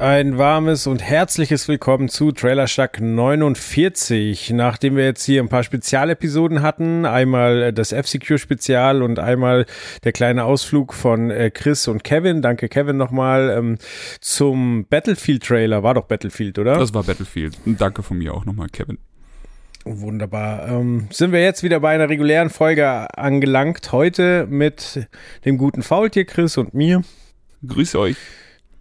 Ein warmes und herzliches Willkommen zu Trailer Shack 49. Nachdem wir jetzt hier ein paar Spezialepisoden hatten, einmal das FCQ-Spezial und einmal der kleine Ausflug von äh, Chris und Kevin, danke Kevin nochmal, ähm, zum Battlefield-Trailer. War doch Battlefield, oder? Das war Battlefield. Danke von mir auch nochmal, Kevin. Wunderbar. Ähm, sind wir jetzt wieder bei einer regulären Folge angelangt. Heute mit dem guten Faultier Chris und mir. Grüße euch.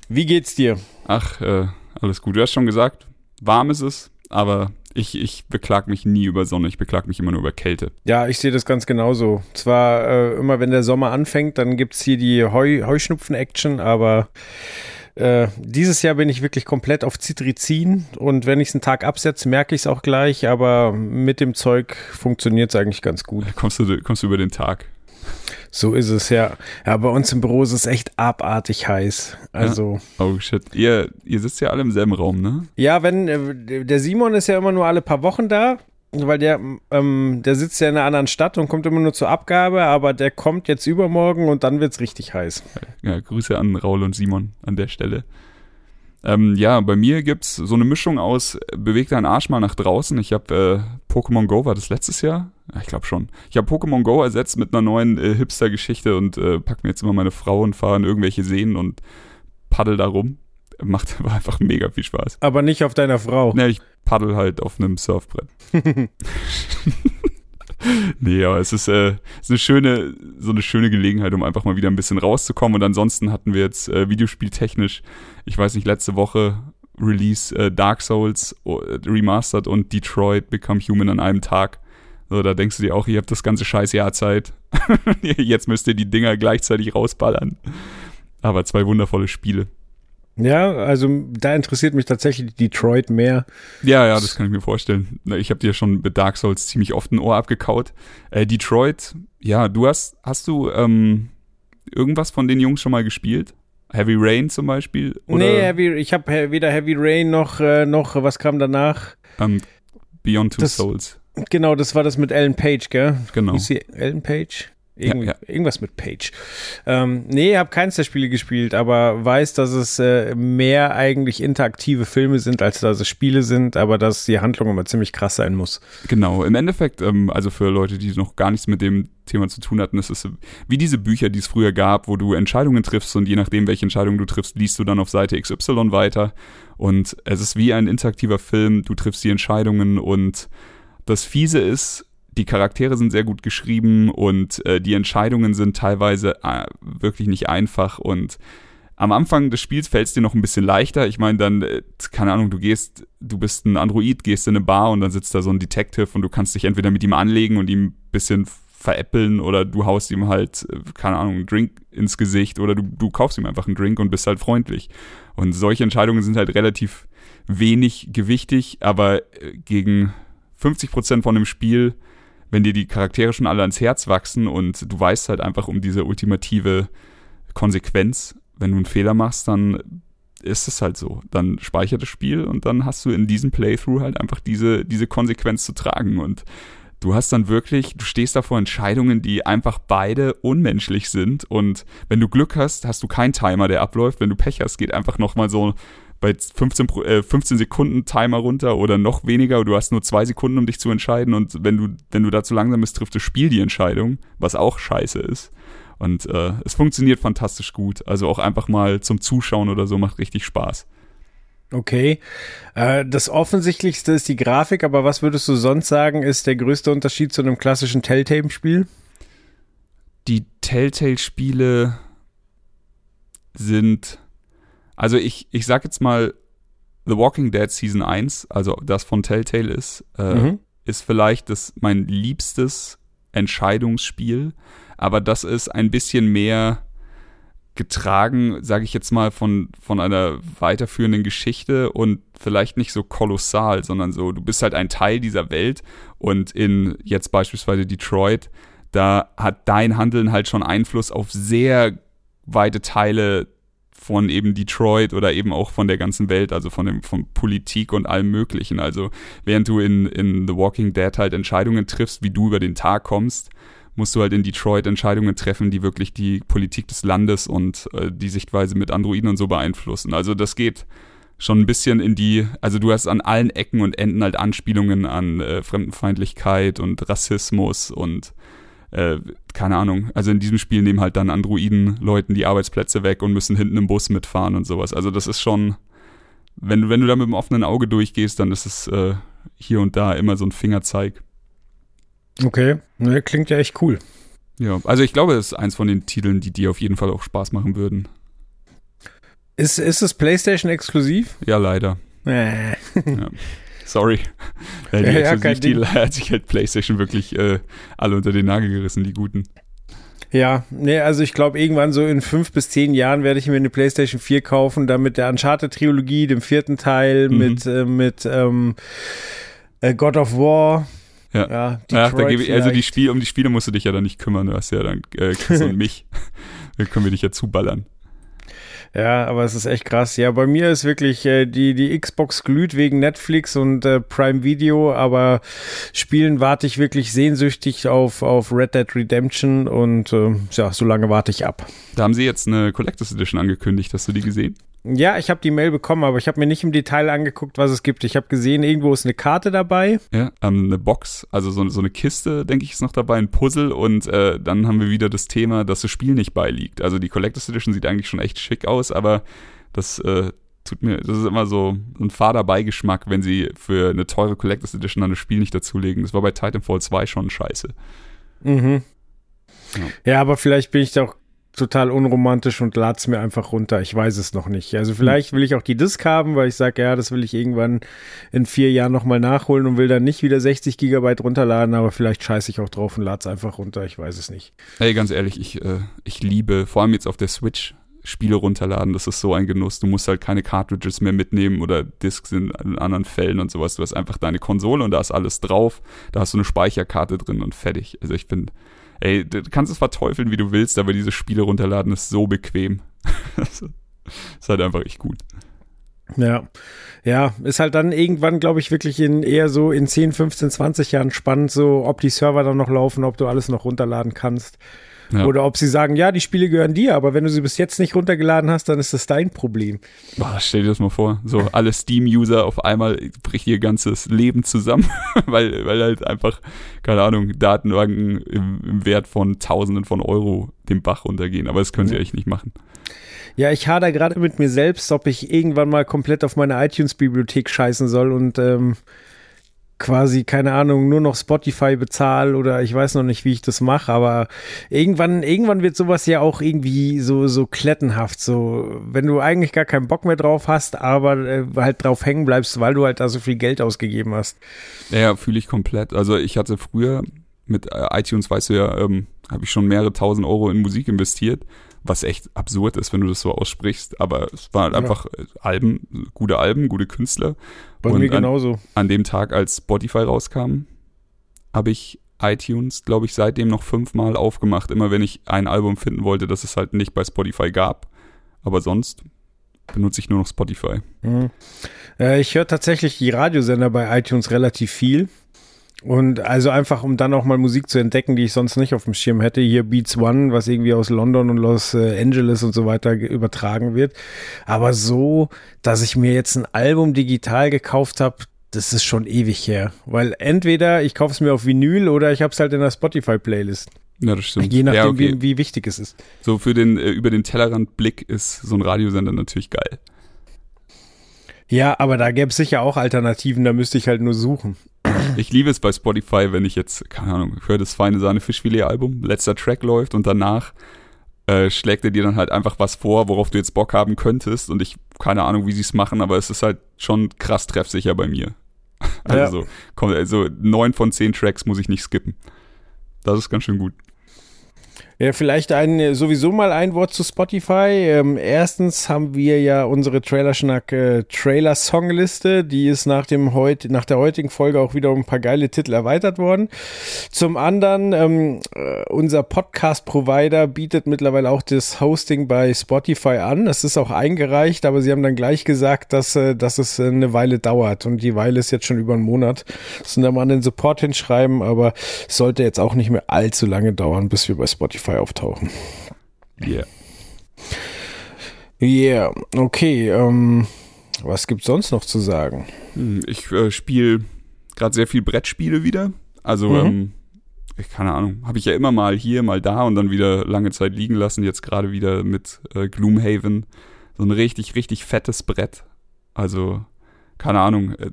Wie geht's dir? Ach, äh, alles gut. Du hast schon gesagt, warm ist es, aber ich, ich beklag mich nie über Sonne, ich beklag mich immer nur über Kälte. Ja, ich sehe das ganz genauso. Zwar äh, immer, wenn der Sommer anfängt, dann gibt's hier die Heu Heuschnupfen-Action, aber äh, dieses Jahr bin ich wirklich komplett auf Citrizin und wenn ich es einen Tag absetze, merke ich es auch gleich, aber mit dem Zeug funktioniert es eigentlich ganz gut. Kommst du, kommst du über den Tag? So ist es, ja. Ja, bei uns im Büro ist es echt abartig heiß. Also. Ja? Oh shit. Ihr, ihr sitzt ja alle im selben Raum, ne? Ja, wenn, äh, der Simon ist ja immer nur alle paar Wochen da, weil der, ähm, der sitzt ja in einer anderen Stadt und kommt immer nur zur Abgabe, aber der kommt jetzt übermorgen und dann wird's richtig heiß. Ja, Grüße an Raul und Simon an der Stelle. Ähm, ja, bei mir gibt's so eine Mischung aus bewegt deinen Arsch mal nach draußen. Ich habe äh, Pokémon Go war das letztes Jahr? Ja, ich glaube schon. Ich habe Pokémon Go ersetzt mit einer neuen äh, Hipster-Geschichte und äh, pack mir jetzt immer meine Frau und fahre in irgendwelche Seen und paddel da rum. Macht war einfach mega viel Spaß. Aber nicht auf deiner Frau. Ne, ich paddel halt auf einem Surfbrett. nee, aber es ist, äh, ist eine schöne, so eine schöne Gelegenheit, um einfach mal wieder ein bisschen rauszukommen. Und ansonsten hatten wir jetzt äh, videospieltechnisch, ich weiß nicht, letzte Woche Release äh, Dark Souls äh, Remastered und Detroit Become Human an einem Tag. So, da denkst du dir auch, ihr habt das ganze scheiß Jahr Zeit. Jetzt müsst ihr die Dinger gleichzeitig rausballern. Aber zwei wundervolle Spiele. Ja, also da interessiert mich tatsächlich Detroit mehr. Ja, ja, das kann ich mir vorstellen. Ich habe dir schon mit Dark Souls ziemlich oft ein Ohr abgekaut. Äh, Detroit, ja, du hast, hast du ähm, irgendwas von den Jungs schon mal gespielt? Heavy Rain zum Beispiel? Oder? Nee, Heavy, ich habe weder Heavy Rain noch, äh, noch, was kam danach? Ähm, Beyond Two Das- Souls. Genau, das war das mit Ellen Page, gell? Genau. Sie Ellen Page? Irgendwie, Ja, Irgendwas mit Page. Ähm, nee, habe keins der Spiele gespielt, aber weiß, dass es äh, mehr eigentlich interaktive Filme sind, als dass es Spiele sind, aber dass die Handlung immer ziemlich krass sein muss. Genau, im Endeffekt, ähm, also für Leute, die noch gar nichts mit dem Thema zu tun hatten, ist es wie diese Bücher, die es früher gab, wo du Entscheidungen triffst und je nachdem, welche Entscheidung du triffst, liest du dann auf Seite XY weiter. Und es ist wie ein interaktiver Film, du triffst die Entscheidungen und das Fiese ist, die Charaktere sind sehr gut geschrieben und äh, die Entscheidungen sind teilweise äh, wirklich nicht einfach und am Anfang des Spiels fällt es dir noch ein bisschen leichter. Ich meine, dann, äh, keine Ahnung, du gehst, du bist ein Android, gehst in eine Bar und dann sitzt da so ein Detective und du kannst dich entweder mit ihm anlegen und ihm ein bisschen veräppeln oder du haust ihm halt, äh, keine Ahnung, einen Drink ins Gesicht oder du, du kaufst ihm einfach einen Drink und bist halt freundlich. Und solche Entscheidungen sind halt relativ wenig gewichtig, aber äh, gegen 50 Prozent von dem Spiel, wenn dir die Charaktere schon alle ans Herz wachsen und du weißt halt einfach um diese ultimative Konsequenz, wenn du einen Fehler machst, dann ist es halt so. Dann speichert das Spiel und dann hast du in diesem Playthrough halt einfach diese, diese Konsequenz zu tragen. Und du hast dann wirklich, du stehst da vor Entscheidungen, die einfach beide unmenschlich sind. Und wenn du Glück hast, hast du keinen Timer, der abläuft. Wenn du Pech hast, geht einfach nochmal so bei 15, Pro- äh, 15 Sekunden Timer runter oder noch weniger. Du hast nur zwei Sekunden, um dich zu entscheiden. Und wenn du, wenn du da zu langsam bist, trifft das Spiel die Entscheidung, was auch scheiße ist. Und äh, es funktioniert fantastisch gut. Also auch einfach mal zum Zuschauen oder so macht richtig Spaß. Okay. Äh, das Offensichtlichste ist die Grafik, aber was würdest du sonst sagen, ist der größte Unterschied zu einem klassischen Telltale-Spiel? Die Telltale-Spiele sind, also ich, ich sag jetzt mal, The Walking Dead Season 1, also das von Telltale ist, äh, Mhm. ist vielleicht das mein liebstes Entscheidungsspiel, aber das ist ein bisschen mehr getragen, sage ich jetzt mal, von, von einer weiterführenden Geschichte und vielleicht nicht so kolossal, sondern so, du bist halt ein Teil dieser Welt und in jetzt beispielsweise Detroit, da hat dein Handeln halt schon Einfluss auf sehr weite Teile von eben Detroit oder eben auch von der ganzen Welt, also von dem von Politik und allem Möglichen. Also während du in, in The Walking Dead halt Entscheidungen triffst, wie du über den Tag kommst, musst du halt in Detroit Entscheidungen treffen, die wirklich die Politik des Landes und äh, die Sichtweise mit Androiden und so beeinflussen. Also das geht schon ein bisschen in die, also du hast an allen Ecken und Enden halt Anspielungen an äh, Fremdenfeindlichkeit und Rassismus und äh, keine Ahnung, also in diesem Spiel nehmen halt dann Androiden Leuten die Arbeitsplätze weg und müssen hinten im Bus mitfahren und sowas. Also das ist schon, wenn du, wenn du da mit dem offenen Auge durchgehst, dann ist es äh, hier und da immer so ein Fingerzeig. Okay, ne, klingt ja echt cool. Ja, also ich glaube, es ist eins von den Titeln, die dir auf jeden Fall auch Spaß machen würden. Ist, ist es PlayStation exklusiv? Ja, leider. Äh. Ja. Sorry. Ja, die Ja, ja, kein Exklusivtitel hat sich halt PlayStation wirklich äh, alle unter den Nagel gerissen, die guten. Ja, nee, also ich glaube, irgendwann so in fünf bis zehn Jahren werde ich mir eine PlayStation 4 kaufen, dann mit der Uncharted-Trilogie, dem vierten Teil, Mhm. mit, äh, mit ähm, äh, God of War. Ja. Ja, Ach, da gebe ich, also die. Spiel, um die Spiele musst du dich ja dann nicht kümmern, du hast ja dann äh, Chris und mich. Da können wir dich ja zuballern. Ja, aber es ist echt krass. Ja, bei mir ist wirklich äh, die, die Xbox glüht wegen Netflix und äh, Prime Video, aber Spielen warte ich wirklich sehnsüchtig auf, auf Red Dead Redemption und äh, ja, so lange warte ich ab. Da haben sie jetzt eine Collectors Edition angekündigt, hast du die gesehen? Ja, ich habe die Mail bekommen, aber ich habe mir nicht im Detail angeguckt, was es gibt. Ich habe gesehen, irgendwo ist eine Karte dabei. Ja, ähm, eine Box, also so, so eine Kiste, denke ich, ist noch dabei, ein Puzzle und äh, dann haben wir wieder das Thema, dass das Spiel nicht beiliegt. Also die Collectors Edition sieht eigentlich schon echt schick aus, aber das äh, tut mir, das ist immer so ein fader Beigeschmack, wenn sie für eine teure Collectors Edition dann das Spiel nicht dazulegen. Das war bei Titanfall 2 schon scheiße. Mhm. Ja. Ja, aber vielleicht bin ich doch total unromantisch und lad's mir einfach runter. Ich weiß es noch nicht. Also vielleicht will ich auch die Disk haben, weil ich sage, ja, das will ich irgendwann in vier Jahren nochmal nachholen und will dann nicht wieder 60 Gigabyte runterladen, aber vielleicht scheiße ich auch drauf und lad's einfach runter. Ich weiß es nicht. Ey, ganz ehrlich, ich, äh, ich liebe, vor allem jetzt auf der Switch, Spiele runterladen, das ist so ein Genuss. Du musst halt keine Cartridges mehr mitnehmen oder Discs in, in anderen Fällen und sowas. Du hast einfach deine Konsole und da ist alles drauf. Da hast du eine Speicherkarte drin und fertig. Also ich bin, ey, du kannst es verteufeln, wie du willst, aber diese Spiele runterladen ist so bequem. ist halt einfach echt gut. Ja. Ja, ist halt dann irgendwann, glaube ich, wirklich in eher so in 10, 15, 20 Jahren spannend, so ob die Server dann noch laufen, ob du alles noch runterladen kannst. Ja. Oder ob sie sagen, ja, die Spiele gehören dir, aber wenn du sie bis jetzt nicht runtergeladen hast, dann ist das dein Problem. Boah, stell dir das mal vor. So, alle Steam-User auf einmal bricht ihr ganzes Leben zusammen, weil, weil halt einfach, keine Ahnung, Datenbanken im, im Wert von Tausenden von Euro den Bach runtergehen. Aber das können sie Ja. eigentlich nicht machen. Ja, ich hader gerade mit mir selbst, ob ich irgendwann mal komplett auf meine iTunes-Bibliothek scheißen soll und ähm, quasi, keine Ahnung, nur noch Spotify bezahle oder ich weiß noch nicht, wie ich das mache, aber irgendwann, irgendwann wird sowas ja auch irgendwie so, so klettenhaft, so, wenn du eigentlich gar keinen Bock mehr drauf hast, aber äh, halt drauf hängen bleibst, weil du halt da so viel Geld ausgegeben hast. Ja, fühle ich komplett. Also ich hatte früher mit äh, iTunes, weißt du ja, ähm, habe ich schon mehrere tausend Euro in Musik investiert, was echt absurd ist, wenn du das so aussprichst. Aber es waren halt Ja. einfach äh, Alben, gute Alben, gute Künstler. Bei Und mir an- genauso. an dem Tag, als Spotify rauskam, habe ich iTunes, glaube ich, seitdem noch fünfmal aufgemacht, immer wenn ich ein Album finden wollte, das es halt nicht bei Spotify gab. Aber sonst benutze ich nur noch Spotify. Mhm. Äh, ich höre tatsächlich die Radiosender bei iTunes relativ viel. Und also einfach, um dann auch mal Musik zu entdecken, die ich sonst nicht auf dem Schirm hätte. Hier Beats One, was irgendwie aus London und Los äh, Angeles und so weiter ge- übertragen wird. Aber so, dass ich mir jetzt ein Album digital gekauft habe, das ist schon ewig her. Weil entweder ich kaufe es mir auf Vinyl oder ich habe es halt in der Spotify-Playlist. Ja, das stimmt. Je nachdem, ja, okay. wie, wie wichtig es ist. So für den äh, über den Tellerrand Blick ist so ein Radiosender natürlich geil. Ja, aber da gäbe es sicher auch Alternativen, da müsste ich halt nur suchen. Ich liebe es bei Spotify, wenn ich jetzt, keine Ahnung, ich höre das feine Sahne Fischfilet Album, letzter Track läuft und danach äh, schlägt er dir dann halt einfach was vor, worauf du jetzt Bock haben könntest und ich, keine Ahnung, wie sie es machen, aber es ist halt schon krass treffsicher bei mir. Also, komm, also neun von zehn Tracks muss ich nicht skippen. Das ist ganz schön gut. Ja, vielleicht ein, sowieso mal ein Wort zu Spotify. Ähm, erstens haben wir ja unsere Trailerschnack äh, Trailer Songliste. Die ist nach dem heut, nach der heutigen Folge auch wieder um ein paar geile Titel erweitert worden. Zum anderen, ähm, äh, unser Podcast Provider bietet mittlerweile auch das Hosting bei Spotify an. Das ist auch eingereicht, aber sie haben dann gleich gesagt, dass, äh, dass es eine Weile dauert. Und die Weile ist jetzt schon über einen Monat. Sind da mal an den Support hinschreiben, aber es sollte jetzt auch nicht mehr allzu lange dauern, bis wir bei Spotify auftauchen. Yeah. Yeah, okay. Ähm, was gibt's sonst noch zu sagen? Hm, Ich äh, spiele gerade sehr viel Brettspiele wieder. Also, Mhm. ähm, ich keine Ahnung, habe ich ja immer mal hier, mal da und dann wieder lange Zeit liegen lassen. Jetzt gerade wieder mit äh, Gloomhaven. So ein richtig, richtig fettes Brett. Also, keine Ahnung, äh,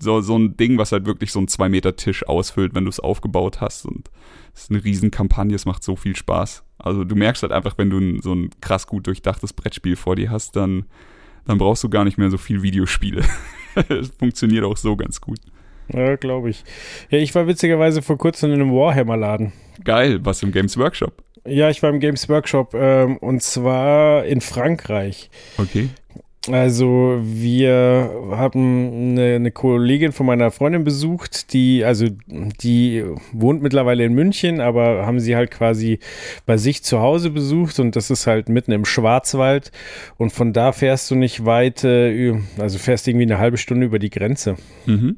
so, so ein Ding, was halt wirklich so einen 2 Meter Tisch ausfüllt, wenn du es aufgebaut hast. Und es ist eine Riesen-Kampagne, es macht so viel Spaß. Also du merkst halt einfach, wenn du ein, so ein krass gut durchdachtes Brettspiel vor dir hast, dann, dann brauchst du gar nicht mehr so viel Videospiele. Es funktioniert auch so ganz gut. Ja, glaube ich. Ja, ich war witzigerweise vor kurzem in einem Warhammer-Laden. Geil, was im Games Workshop. Ja, ich war im Games Workshop ähm, und zwar in Frankreich. Okay. Also wir haben eine, eine Kollegin von meiner Freundin besucht, die also die wohnt mittlerweile in München, aber haben sie halt quasi bei sich zu Hause besucht und das ist halt mitten im Schwarzwald und von da fährst du nicht weit, äh, also fährst irgendwie eine halbe Stunde über die Grenze. Mhm.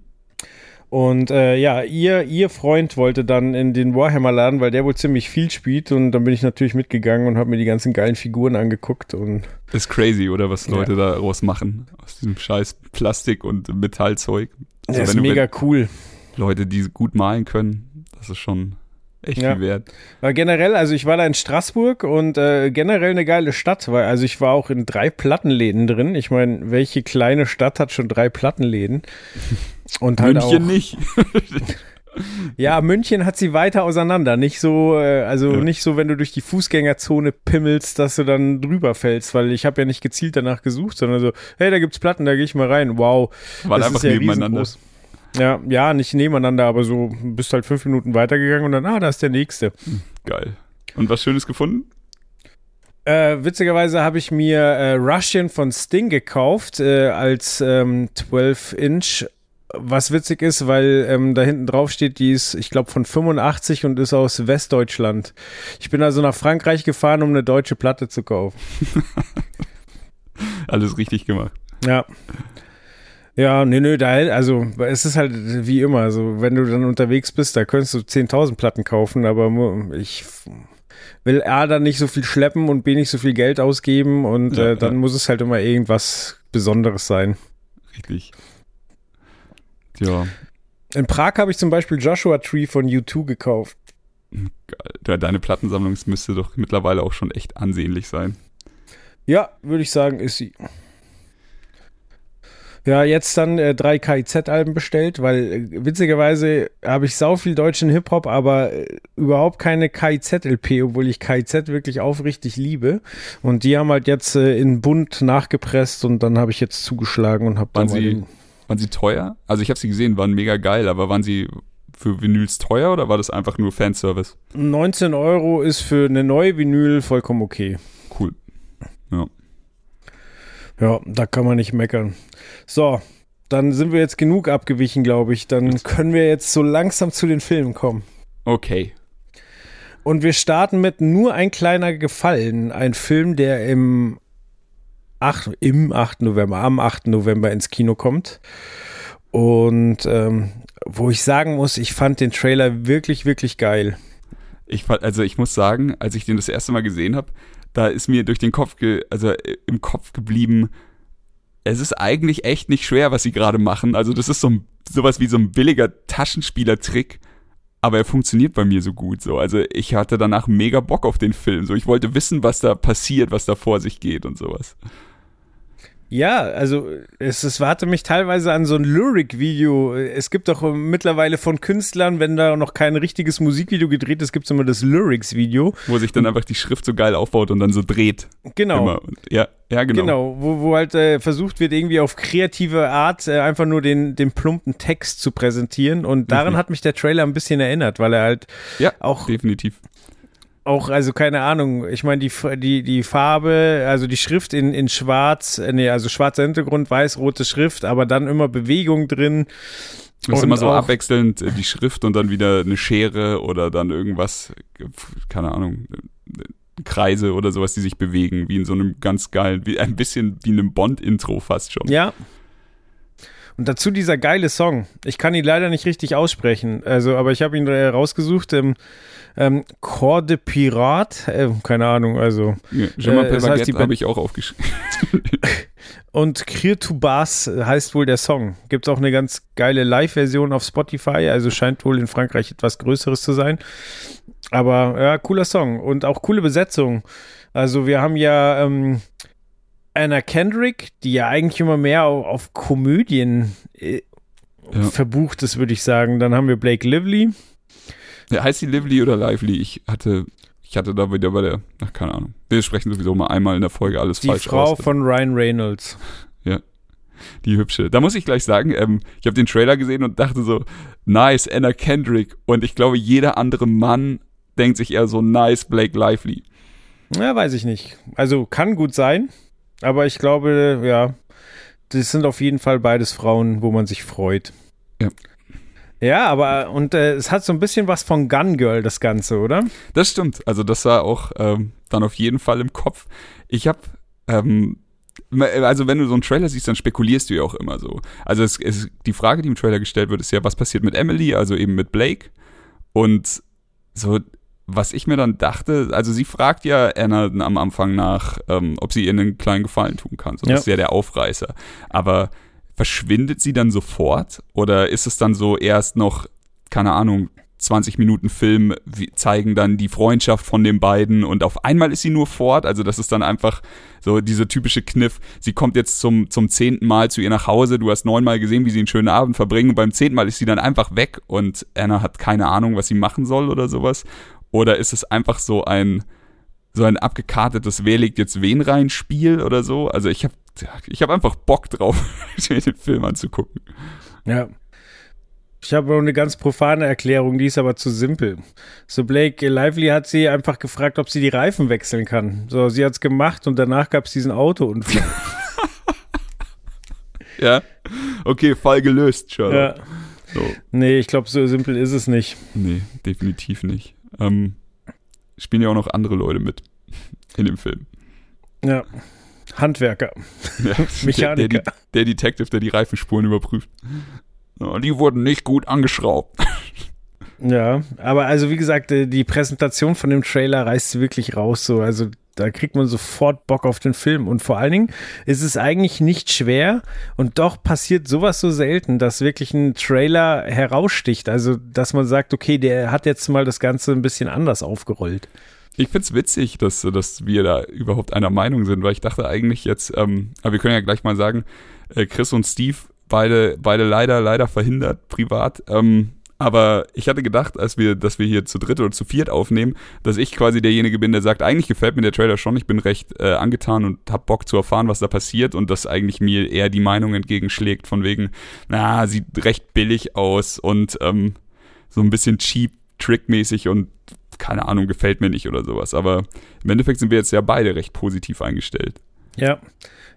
Und äh, ja, ihr, ihr Freund wollte dann in den Warhammer-Laden, weil der wohl ziemlich viel spielt. Und dann bin ich natürlich mitgegangen und habe mir die ganzen geilen Figuren angeguckt. Und Ist crazy, oder was Ja. Leute daraus machen. Aus diesem scheiß Plastik und Metallzeug. Also der ist mega cool. Leute, die gut malen können, das ist schon echt Ja. viel wert. Aber generell, also ich war da in Straßburg und äh, generell eine geile Stadt, weil also ich war auch in drei Plattenläden drin. Ich meine, welche kleine Stadt hat schon drei Plattenläden? Und halt München auch, nicht. Ja, München hat sie weiter auseinander. Nicht so, äh, also Ja. nicht so, wenn du durch die Fußgängerzone pimmelst, dass du dann drüber fällst, weil ich habe ja nicht gezielt danach gesucht, sondern so, hey, da gibt's Platten, da gehe ich mal rein. Wow. War das einfach ist ja nebeneinander. riesengroß. Ja, ja, nicht nebeneinander, aber so bist halt fünf Minuten weitergegangen und dann, ah, da ist der nächste. Geil. Und was Schönes gefunden? Äh, witzigerweise habe ich mir äh, Russian von Sting gekauft äh, als ähm, 12 Inch. Was witzig ist, weil ähm, da hinten drauf steht, die ist, ich glaube, von 85 und ist aus Westdeutschland. Ich bin also nach Frankreich gefahren, um eine deutsche Platte zu kaufen. Alles richtig gemacht. Ja. Ja, nee, nö, da, also es ist halt wie immer, also wenn du dann unterwegs bist, da könntest du 10.000 Platten kaufen, aber ich will A, dann nicht so viel schleppen und B, nicht so viel Geld ausgeben und Ja, äh, dann ja. muss es halt immer irgendwas Besonderes sein. Richtig. Ja, In Prag habe ich zum Beispiel Joshua Tree von U2 gekauft. Deine Plattensammlung müsste doch mittlerweile auch schon echt ansehnlich sein. Ja, würde ich sagen, ist sie. Ja, jetzt dann äh, drei KIZ-Alben bestellt, weil äh, witzigerweise habe ich sau viel deutschen Hip-Hop, aber äh, überhaupt keine KIZ-LP, obwohl ich KIZ wirklich aufrichtig liebe. Und die haben halt jetzt äh, in Bund nachgepresst und dann habe ich jetzt zugeschlagen und habe Waren da mal sie, waren sie teuer? Also ich habe sie gesehen, waren mega geil, aber waren sie für Vinyls teuer oder war das einfach nur Fanservice? 19 Euro ist für eine neue Vinyl vollkommen okay. Ja. Ja, da kann man nicht meckern. So, dann sind wir jetzt genug abgewichen, glaube ich. Dann können wir jetzt so langsam zu den Filmen kommen. Okay. Und wir starten mit nur ein kleiner Gefallen. Ein Film, der im 8, im 8. November, am 8. November ins Kino kommt. Und ähm, wo ich sagen muss, ich fand den Trailer wirklich, wirklich geil. Ich fand, also ich muss sagen, als ich den das erste Mal gesehen habe, da ist mir durch den Kopf, also äh, im Kopf geblieben, es ist eigentlich echt nicht schwer, was sie gerade machen. Also das ist so ein, sowas wie so ein billiger Taschenspielertrick, aber er funktioniert bei mir so gut. So, also ich hatte danach mega Bock auf den Film. So, ich wollte wissen, was da passiert, was da vor sich geht und sowas. Ja, also es, es warte mich teilweise an so ein Lyric-Video. Es gibt doch mittlerweile von Künstlern, wenn da noch kein richtiges Musikvideo gedreht ist, gibt es immer das Lyrics-Video. Wo sich dann einfach die Schrift so geil aufbaut und dann so dreht. Genau. Immer. Ja, ja, genau. Genau, wo, wo halt äh, versucht wird, irgendwie auf kreative Art äh, einfach nur den, den plumpen Text zu präsentieren. Und daran Mhm. hat mich der Trailer ein bisschen erinnert, weil er halt Ja, auch, definitiv. Auch, also keine Ahnung, ich meine, die, die, die Farbe, also die Schrift in, in schwarz, äh, nee, also schwarzer Hintergrund, weiß-rote Schrift, aber dann immer Bewegung drin. Das ist immer so abwechselnd äh, die Schrift und dann wieder eine Schere oder dann irgendwas, keine Ahnung, Kreise oder sowas, die sich bewegen, wie in so einem ganz geilen, wie ein bisschen wie in einem Bond-Intro fast schon. Ja. Und dazu dieser geile Song. Ich kann ihn leider nicht richtig aussprechen, also, aber ich habe ihn äh, rausgesucht. Ähm, ähm, Corps de Pirat, äh, keine Ahnung, also. Ja, äh, das heißt, habe ich auch aufgeschrieben. Und Krier to Bass heißt wohl der Song. Gibt es auch eine ganz geile Live-Version auf Spotify, also scheint wohl in Frankreich etwas Größeres zu sein. Aber ja, cooler Song und auch coole Besetzung. Also wir haben ja ähm, Anna Kendrick, die ja eigentlich immer mehr auf, auf Komödien äh, ja. verbucht ist, würde ich sagen. Dann haben wir Blake Lively. Ja, heißt sie Lively oder Lively? Ich hatte, ich hatte da wieder bei der, ach, keine Ahnung. Wir sprechen sowieso mal einmal in der Folge alles die falsch Die Frau aus. von Ryan Reynolds. Ja. Die hübsche. Da muss ich gleich sagen, ähm, ich habe den Trailer gesehen und dachte so, nice, Anna Kendrick. Und ich glaube, jeder andere Mann denkt sich eher so, nice, Blake Lively. Ja, weiß ich nicht. Also kann gut sein, aber ich glaube, ja, das sind auf jeden Fall beides Frauen, wo man sich freut. Ja. Ja, aber und äh, es hat so ein bisschen was von Gun Girl, das Ganze, oder? Das stimmt. Also das war auch ähm, dann auf jeden Fall im Kopf. Ich habe ähm, also wenn du so einen Trailer siehst, dann spekulierst du ja auch immer so. Also es, es, die Frage, die im Trailer gestellt wird, ist ja, was passiert mit Emily, also eben mit Blake? Und so, was ich mir dann dachte, also sie fragt ja Anna am Anfang nach, ähm, ob sie ihr einen kleinen Gefallen tun kann. So, das ja. ist ja der Aufreißer. Aber verschwindet sie dann sofort? Oder ist es dann so erst noch, keine Ahnung, 20 Minuten Film zeigen dann die Freundschaft von den beiden und auf einmal ist sie nur fort. Also das ist dann einfach so diese typische Kniff. Sie kommt jetzt zum, zum zehnten Mal zu ihr nach Hause. Du hast neunmal gesehen, wie sie einen schönen Abend verbringen. Beim zehnten Mal ist sie dann einfach weg und Anna hat keine Ahnung, was sie machen soll oder sowas. Oder ist es einfach so ein, so ein abgekartetes Wer legt jetzt wen rein Spiel oder so? Also ich habe ich hab einfach Bock drauf, den Film anzugucken. Ja. Ich habe noch eine ganz profane Erklärung, die ist aber zu simpel. So Blake Lively hat sie einfach gefragt, ob sie die Reifen wechseln kann. So, sie hat es gemacht und danach gab es diesen Autounfall. ja. Okay, Fall gelöst, Sherlock. Ja. So. Nee, ich glaube, so simpel ist es nicht. Nee, definitiv nicht. Ähm, spielen ja auch noch andere Leute mit in dem Film. Ja. Handwerker. Ja, Mechaniker. Der, der, der, Detective, der die Reifenspuren überprüft. Die wurden nicht gut angeschraubt. Ja, aber also wie gesagt, äh, die Präsentation von dem Trailer reißt wirklich raus. So, also da kriegt man sofort Bock auf den Film. Und vor allen Dingen ist es eigentlich nicht schwer und doch passiert sowas so selten, dass wirklich ein Trailer heraussticht. Also, dass man sagt, okay, der hat jetzt mal das Ganze ein bisschen anders aufgerollt. Ich find's witzig, dass, dass wir da überhaupt einer Meinung sind, weil ich dachte eigentlich jetzt, ähm, aber wir können ja gleich mal sagen, äh, Chris und Steve, beide, beide leider, leider verhindert privat. Ähm, aber ich hatte gedacht, als wir, dass wir hier zu dritt oder zu viert aufnehmen, dass ich quasi derjenige bin, der sagt, eigentlich gefällt mir der Trailer schon, ich bin recht äh, angetan und hab Bock zu erfahren, was da passiert und dass eigentlich mir eher die Meinung entgegenschlägt von wegen, na, sieht recht billig aus und ähm, so ein bisschen cheap, trickmäßig und keine Ahnung, gefällt mir nicht oder sowas. Aber im Endeffekt sind wir jetzt ja beide recht positiv eingestellt. Ja.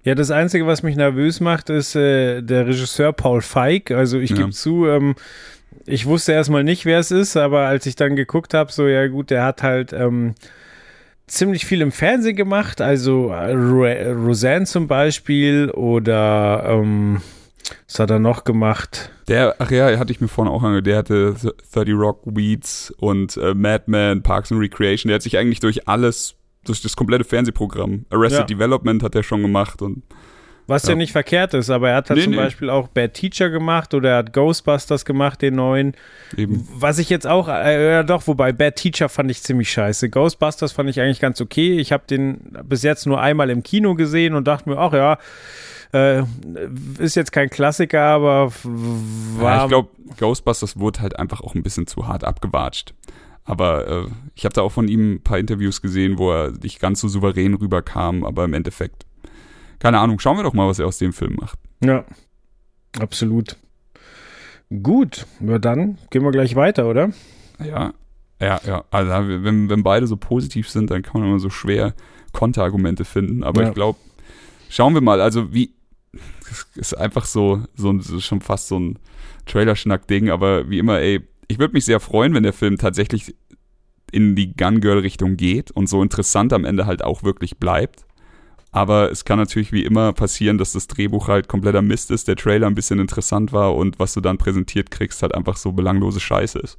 Ja, das Einzige, was mich nervös macht, ist äh, der Regisseur Paul Feig. Also ich ja. gebe zu, ähm, ich wusste erstmal nicht, wer es ist, aber als ich dann geguckt habe, so ja gut, der hat halt ähm, ziemlich viel im Fernsehen gemacht, also äh, Roseanne zum Beispiel oder ähm, was hat er noch gemacht? Der, ach ja, hatte ich mir vorhin auch angehört, der hatte 30 Rock Weeds und äh, Mad Men, Parks and Recreation, der hat sich eigentlich durch alles, durch das komplette Fernsehprogramm, Arrested ja. Development hat er schon gemacht und was ja. ja. nicht verkehrt ist, aber er hat halt nee, zum nee. Beispiel auch Bad Teacher gemacht oder er hat Ghostbusters gemacht, den neuen. Eben. Was ich jetzt auch, äh, ja doch, wobei Bad Teacher fand ich ziemlich scheiße. Ghostbusters fand ich eigentlich ganz okay. Ich habe den bis jetzt nur einmal im Kino gesehen und dachte mir, ach ja, äh, ist jetzt kein Klassiker, aber war. Ja, ich glaube, Ghostbusters wurde halt einfach auch ein bisschen zu hart abgewatscht. Aber äh, ich habe da auch von ihm ein paar Interviews gesehen, wo er nicht ganz so souverän rüberkam, aber im Endeffekt keine Ahnung, schauen wir doch mal, was er aus dem Film macht. Ja, absolut. Gut, nur dann gehen wir gleich weiter, oder? Ja. Ja, ja. Also wenn, wenn beide so positiv sind, dann kann man immer so schwer Konterargumente finden. Aber Ja. ich glaube, schauen wir mal. Also wie, das ist einfach so, so, ein- schon fast so ein Trailerschnack-Ding. Aber wie immer, ey, ich würde mich sehr freuen, wenn der Film tatsächlich in die Gun Girl Richtung geht und so interessant am Ende halt auch wirklich bleibt. Aber es kann natürlich wie immer passieren, dass das Drehbuch halt kompletter Mist ist, der Trailer ein bisschen interessant war und was du dann präsentiert kriegst, halt einfach so belanglose Scheiße ist.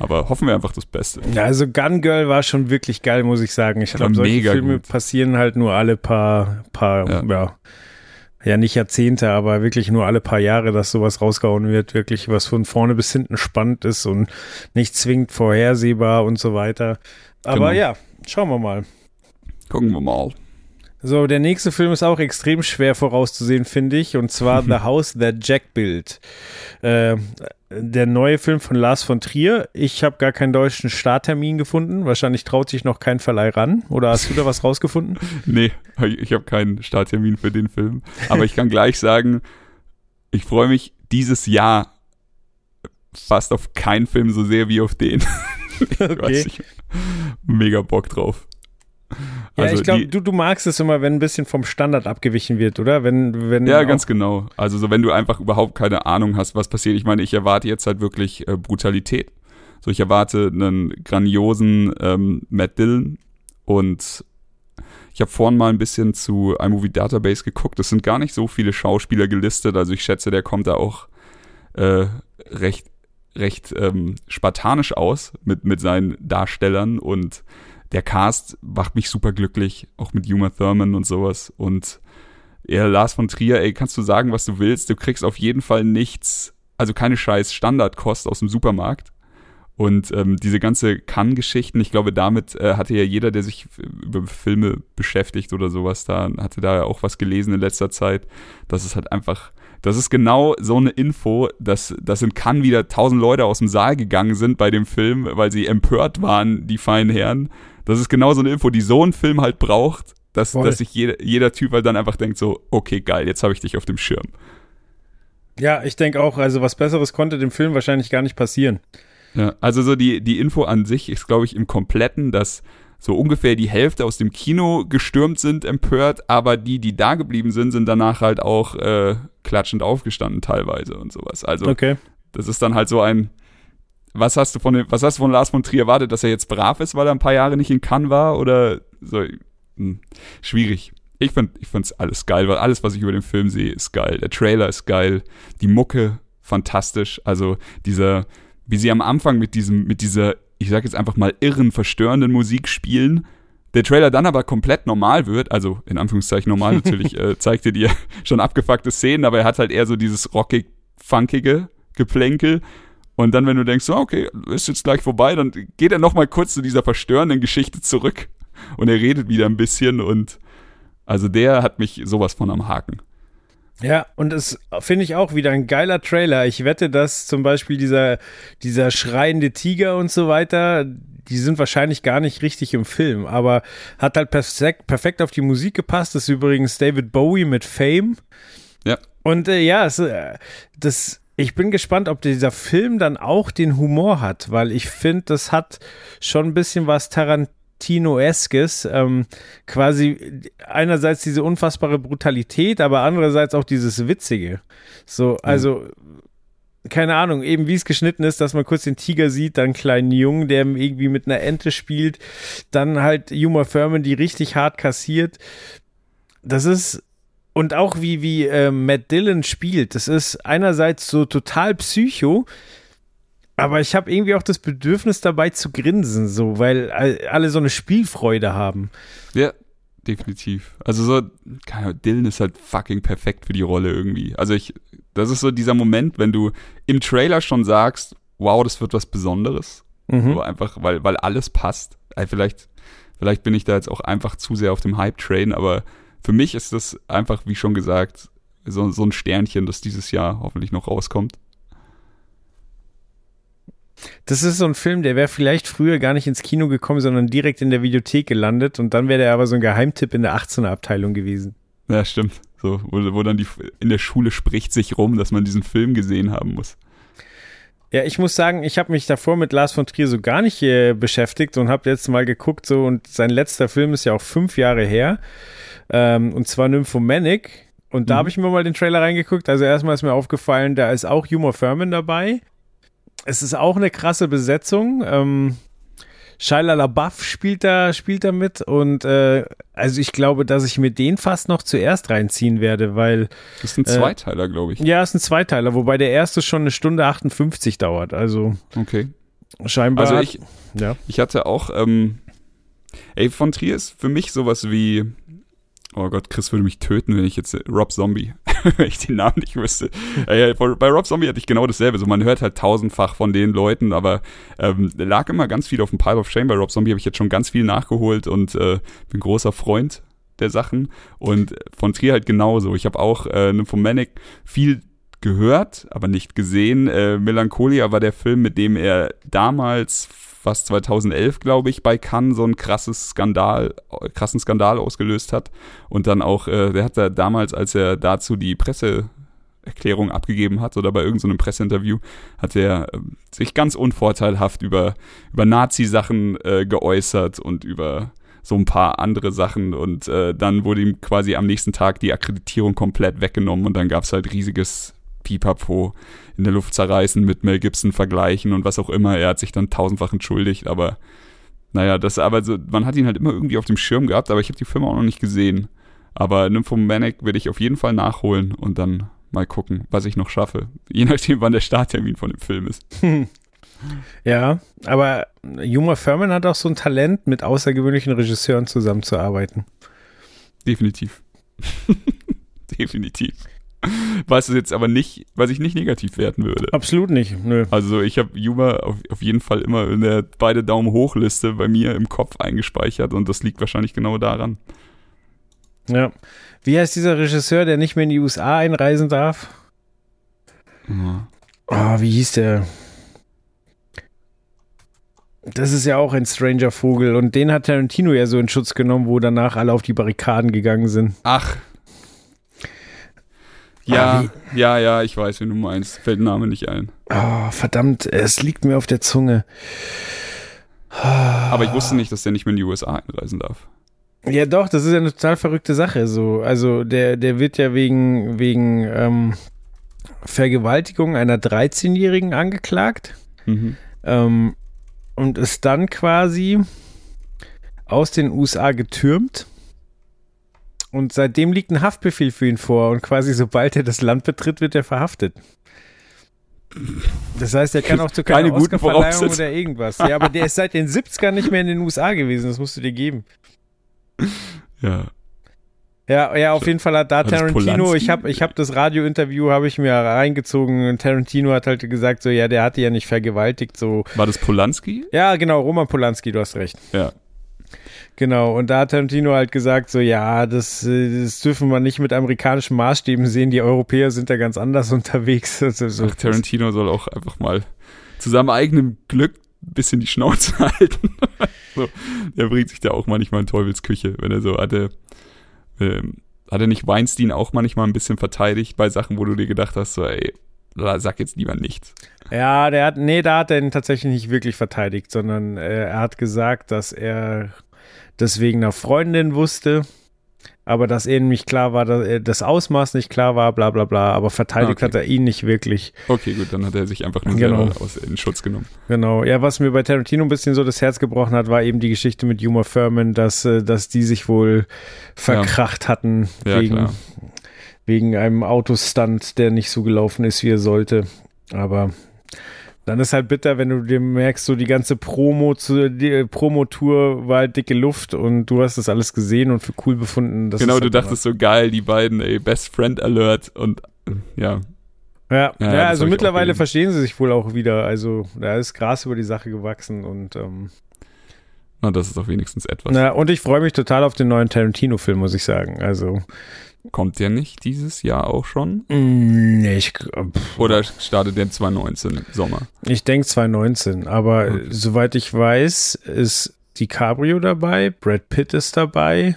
Aber hoffen wir einfach das Beste. Ja, also Gun Girl war schon wirklich geil, muss ich sagen. Ich glaube, solche Filme gut. passieren halt nur alle paar, paar, Ja. ja. ja. nicht Jahrzehnte, aber wirklich nur alle paar Jahre, dass sowas rausgehauen wird, wirklich was von vorne bis hinten spannend ist und nicht zwingend vorhersehbar und so weiter. Aber Genau. ja, schauen wir mal. Gucken wir mal. So, der nächste Film ist auch extrem schwer vorauszusehen, finde ich, und zwar The House That Jack Built. Äh, der neue Film von Lars von Trier. Ich habe gar keinen deutschen Starttermin gefunden. Wahrscheinlich traut sich noch kein Verleih ran. Oder hast du da was rausgefunden? Nee, ich habe keinen Starttermin für den Film. Aber ich kann gleich sagen, ich freue mich dieses Jahr fast auf keinen Film so sehr wie auf den. ich Okay. weiß nicht. Mega Bock drauf. Ja, Also ich glaube, du, du magst es immer, wenn ein bisschen vom Standard abgewichen wird, oder? Wenn, wenn Ja, ganz genau. Also so, wenn du einfach überhaupt keine Ahnung hast, was passiert. Ich meine, ich erwarte jetzt halt wirklich äh, Brutalität. So, ich erwarte einen grandiosen ähm, Matt Dillon und ich habe vorhin mal ein bisschen zu iMovie Database geguckt. Es sind gar nicht so viele Schauspieler gelistet. Also ich schätze, der kommt da auch äh, recht, recht ähm, spartanisch aus mit, mit seinen Darstellern und der Cast macht mich super glücklich, auch mit Uma Thurman und sowas. Und ja, Lars von Trier, ey, kannst du sagen, was du willst? Du kriegst auf jeden Fall nichts, also keine scheiß Standardkost aus dem Supermarkt. Und ähm, diese ganze Kann-Geschichten, ich glaube, damit äh, hatte ja jeder, der sich über Filme beschäftigt oder sowas, da hatte da ja auch was gelesen in letzter Zeit. Das ist halt einfach, das ist genau so eine Info, dass, dass in Cannes wieder tausend Leute aus dem Saal gegangen sind bei dem Film, weil sie empört waren, die feinen Herren. Das ist genau so eine Info, die so ein Film halt braucht, dass, Voll. dass sich jeder, jeder Typ halt dann einfach denkt so, okay, geil, jetzt habe ich dich auf dem Schirm. Ja, ich denke auch, also was Besseres konnte dem Film wahrscheinlich gar nicht passieren. Ja, also so die, die Info an sich ist, glaube ich, im Kompletten, dass so ungefähr die Hälfte aus dem Kino gestürmt sind, empört, aber die, die da geblieben sind, sind danach halt auch äh, klatschend aufgestanden teilweise und sowas. Also Okay. das ist dann halt so ein, was hast du von dem, was hast du von Lars von Trier erwartet, dass er jetzt brav ist, weil er ein paar Jahre nicht in Cannes war oder so, hm, schwierig. Ich find, ich find's alles geil, weil alles, was ich über den Film sehe, ist geil. Der Trailer ist geil, die Mucke fantastisch, also dieser, wie sie am Anfang mit diesem, mit dieser, ich sag jetzt einfach mal irren, verstörenden Musik spielen, der Trailer dann aber komplett normal wird, also in Anführungszeichen normal natürlich, äh, zeigt er dir schon abgefuckte Szenen, aber er hat halt eher so dieses rockig-funkige Geplänkel. Und dann, wenn du denkst, so, okay, ist jetzt gleich vorbei, dann geht er nochmal kurz zu dieser verstörenden Geschichte zurück und er redet wieder ein bisschen und also der hat mich sowas von am Haken. Ja, und es finde ich auch wieder ein geiler Trailer. Ich wette, dass zum Beispiel dieser, dieser schreiende Tiger und so weiter, die sind wahrscheinlich gar nicht richtig im Film, aber hat halt perfekt, perfekt auf die Musik gepasst. Das ist übrigens David Bowie mit Fame. Ja. Und äh, ja, es, äh, das, ich bin gespannt, ob dieser Film dann auch den Humor hat, weil ich finde, das hat schon ein bisschen was Tarantino-eskes. Ähm, quasi einerseits diese unfassbare Brutalität, aber andererseits auch dieses Witzige. So, also. Keine Ahnung, eben wie es geschnitten ist, dass man kurz den Tiger sieht, dann einen kleinen Jungen, der irgendwie mit einer Ente spielt, dann halt Uma Thurman, die richtig hart kassiert. Das ist, und auch wie, wie äh, Matt Dillon spielt, das ist einerseits so total psycho, aber ich habe irgendwie auch das Bedürfnis dabei zu grinsen, so, weil all- alle so eine Spielfreude haben. Ja, definitiv. Also so, keine Ahnung, Dylan ist halt fucking perfekt für die Rolle irgendwie. Also ich, das ist so dieser Moment, wenn du im Trailer schon sagst, wow, das wird was Besonderes. Mhm. So einfach, weil, weil alles passt. Vielleicht, vielleicht bin ich da jetzt auch einfach zu sehr auf dem Hype-Train, aber für mich ist das einfach, wie schon gesagt, so, so ein Sternchen, das dieses Jahr hoffentlich noch rauskommt. Das ist so ein Film, der wäre vielleicht früher gar nicht ins Kino gekommen, sondern direkt in der Videothek gelandet und dann wäre der aber so ein Geheimtipp in der 18er Abteilung gewesen. Ja, stimmt. So, wo, wo dann die in der Schule spricht sich rum, dass man diesen Film gesehen haben muss. Ja, ich muss sagen, ich habe mich davor mit Lars von Trier so gar nicht äh, beschäftigt und habe jetzt mal geguckt so und sein letzter Film ist ja auch fünf Jahre her ähm, und zwar Nymphomanic und da Mhm. habe ich mir mal den Trailer reingeguckt. Also erstmal ist mir aufgefallen, da ist auch Humor Furman dabei. Es ist auch eine krasse Besetzung. Ähm, Shia LaBeouf spielt da, spielt da mit und äh, also ich glaube, dass ich mir den fast noch zuerst reinziehen werde, weil Das ist ein Äh, Zweiteiler, glaube ich. ja, es ist ein Zweiteiler, wobei der erste schon eine Stunde 58 dauert. Also Okay. scheinbar. Also ich, ja. ich hatte auch, ähm, ey, von Trier ist für mich sowas wie, oh Gott, Chris würde mich töten, wenn ich jetzt, Rob Zombie, wenn ich den Namen nicht wüsste. Äh, bei Rob Zombie hatte ich genau dasselbe, so man hört halt tausendfach von den Leuten, aber ähm, lag immer ganz viel auf dem Pile of Shame. Bei Rob Zombie habe ich jetzt schon ganz viel nachgeholt und äh, bin großer Freund der Sachen und von Trier halt genauso. Ich habe auch äh, Nymphomanic viel gehört, aber nicht gesehen. Äh, Melancholia war der Film, mit dem er damals, fast 2011, glaube ich, bei Cannes so einen krasses Skandal, krassen Skandal ausgelöst hat. Und dann auch, äh, der hat da damals, als er dazu die Presseerklärung abgegeben hat oder bei irgendeinem so Presseinterview, hat er äh, sich ganz unvorteilhaft über, über Nazi-Sachen äh, geäußert und über so ein paar andere Sachen und äh, dann wurde ihm quasi am nächsten Tag die Akkreditierung komplett weggenommen und dann gab es halt riesiges Pipapo in der Luft zerreißen mit Mel Gibson vergleichen und was auch immer. Er hat sich dann tausendfach entschuldigt, aber naja, das aber so, man hat ihn halt immer irgendwie auf dem Schirm gehabt, aber ich habe die Filme auch noch nicht gesehen. Aber Nymphomanic werde ich auf jeden Fall nachholen und dann mal gucken, was ich noch schaffe. Je nachdem, wann der Starttermin von dem Film ist. Ja, aber Juma Furman hat auch so ein Talent, mit außergewöhnlichen Regisseuren zusammenzuarbeiten. Definitiv. Definitiv. Was es jetzt aber nicht, was ich nicht negativ werten würde. Absolut nicht, nö. Also ich habe Yuma auf, auf jeden Fall immer in der beide Daumen hoch Liste bei mir im Kopf eingespeichert und das liegt wahrscheinlich genau daran. Ja. Wie heißt dieser Regisseur, der nicht mehr in die USA einreisen darf? Ja. Ah, wie hieß der? Das ist ja auch ein Stranger Vogel und den hat Tarantino ja so in Schutz genommen, wo danach alle auf die Barrikaden gegangen sind. Ach. Ja, Ah, ja, ja, ich weiß, wen du meinst. Fällt der Name nicht ein. Oh, verdammt, es liegt mir auf der Zunge. Aber ich wusste nicht, dass der nicht mehr in die USA einreisen darf. Ja, doch, das ist ja eine total verrückte Sache. So, also der, der wird ja wegen, wegen ähm, Vergewaltigung einer 13-Jährigen angeklagt Mhm. ähm, und ist dann quasi aus den USA getürmt. Und seitdem liegt ein Haftbefehl für ihn vor und quasi sobald er das Land betritt, wird er verhaftet. Das heißt, er kann auch zu keiner Keine guten Oscarverleihung oder irgendwas. Ja, aber der ist seit den 70ern nicht mehr in den USA gewesen, das musst du dir geben. Ja. Ja, ja, auf jeden Fall hat da Tarantino, ich habe ich hab das Radiointerview habe ich mir reingezogen und Tarantino hat halt gesagt so, ja, der hatte ja nicht vergewaltigt so. War das Polanski? Ja, genau, Roman Polanski, du hast recht. Ja. Genau, und da hat Tarantino halt gesagt so, ja, das, äh, das dürfen wir nicht mit amerikanischen Maßstäben sehen, die Europäer sind da ganz anders unterwegs. Also, so, Ach, Tarantino soll auch einfach mal zu seinem eigenen Glück ein bisschen die Schnauze halten. so, der bringt sich da auch manchmal in Teufelsküche, wenn er so hatte. Ähm, hat er nicht Weinstein auch manchmal ein bisschen verteidigt bei Sachen, wo du dir gedacht hast, so, ey, sag jetzt lieber nichts. Ja, der hat, nee, da hat er ihn tatsächlich nicht wirklich verteidigt, sondern äh, er hat gesagt, dass er das wegen einer Freundin wusste, aber dass ihm nicht klar war, dass er das Ausmaß nicht klar war, bla bla bla, aber verteidigt Ah, okay. hat er ihn nicht wirklich. Okay, gut, dann hat er sich einfach nur Genau. selber aus, in Schutz genommen. Genau. Ja, was mir bei Tarantino ein bisschen so das Herz gebrochen hat, war eben die Geschichte mit Uma Thurman, dass, äh, dass die sich wohl verkracht hatten Ja, wegen, klar. wegen einem Autostunt, der nicht so gelaufen ist, wie er sollte. Aber dann ist halt bitter, wenn du dir merkst, so die ganze Promo zu die Promotour war halt dicke Luft und du hast das alles gesehen und für cool befunden. genau, du halt dachtest so geil, die beiden, ey, Best Friend Alert und äh, ja, Ja, Ja, ja, also mittlerweile verstehen sie sich wohl auch wieder. Also da ist Gras über die Sache gewachsen und ähm, na, das ist doch wenigstens etwas. na, und ich freue mich total auf den neuen Tarantino-Film, muss ich sagen. Also Kommt der nicht dieses Jahr auch schon? mm, nee, ich, pff, Oder startet der 2019 im Sommer? ich denke 2019, aber Okay. äh, soweit ich weiß, ist DiCaprio dabei, Brad Pitt ist dabei.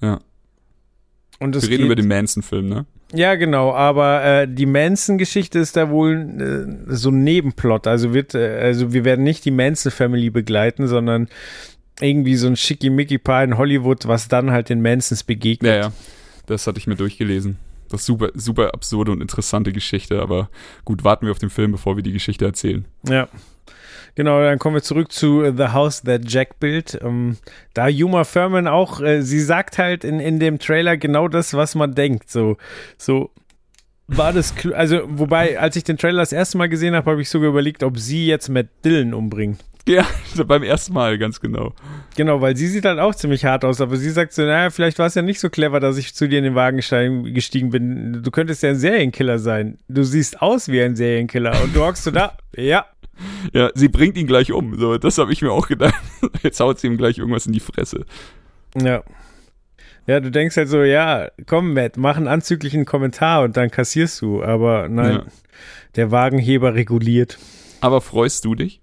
Ja. Und es Wir reden über den Manson-Film, ne? Ja, genau, aber äh, die Manson-Geschichte ist da wohl äh, so ein Nebenplot. Also wird, äh, also wir werden nicht die Manson-Family begleiten, sondern irgendwie so ein Schickimicki-Paar in Hollywood, was dann halt den Mansons begegnet. Ja, ja. Das hatte ich mir durchgelesen. Das ist super, super absurde und interessante Geschichte, aber gut, warten wir auf den Film, bevor wir die Geschichte erzählen. Ja. Genau, dann kommen wir zurück zu The House That Jack Built. Ähm, da Yuma Furman auch, äh, sie sagt halt in, in dem Trailer genau das, was man denkt. So, so war das, also wobei, als ich den Trailer das erste Mal gesehen habe, habe ich sogar überlegt, ob sie jetzt Matt Dillon umbringt. Ja, beim ersten Mal, ganz genau. Genau, weil sie sieht halt auch ziemlich hart aus, aber sie sagt so, naja, vielleicht war es ja nicht so clever, dass ich zu dir in den Wagen gestiegen bin. Du könntest ja ein Serienkiller sein. Du siehst aus wie ein Serienkiller und du hockst so da, ja, ja, sie bringt ihn gleich um. So, das habe ich mir auch gedacht. Jetzt haut sie ihm gleich irgendwas in die Fresse. Ja. Ja, du denkst halt so, ja, komm, Matt, mach einen anzüglichen Kommentar und dann kassierst du. Aber nein, ja. der Wagenheber reguliert. Aber freust du dich?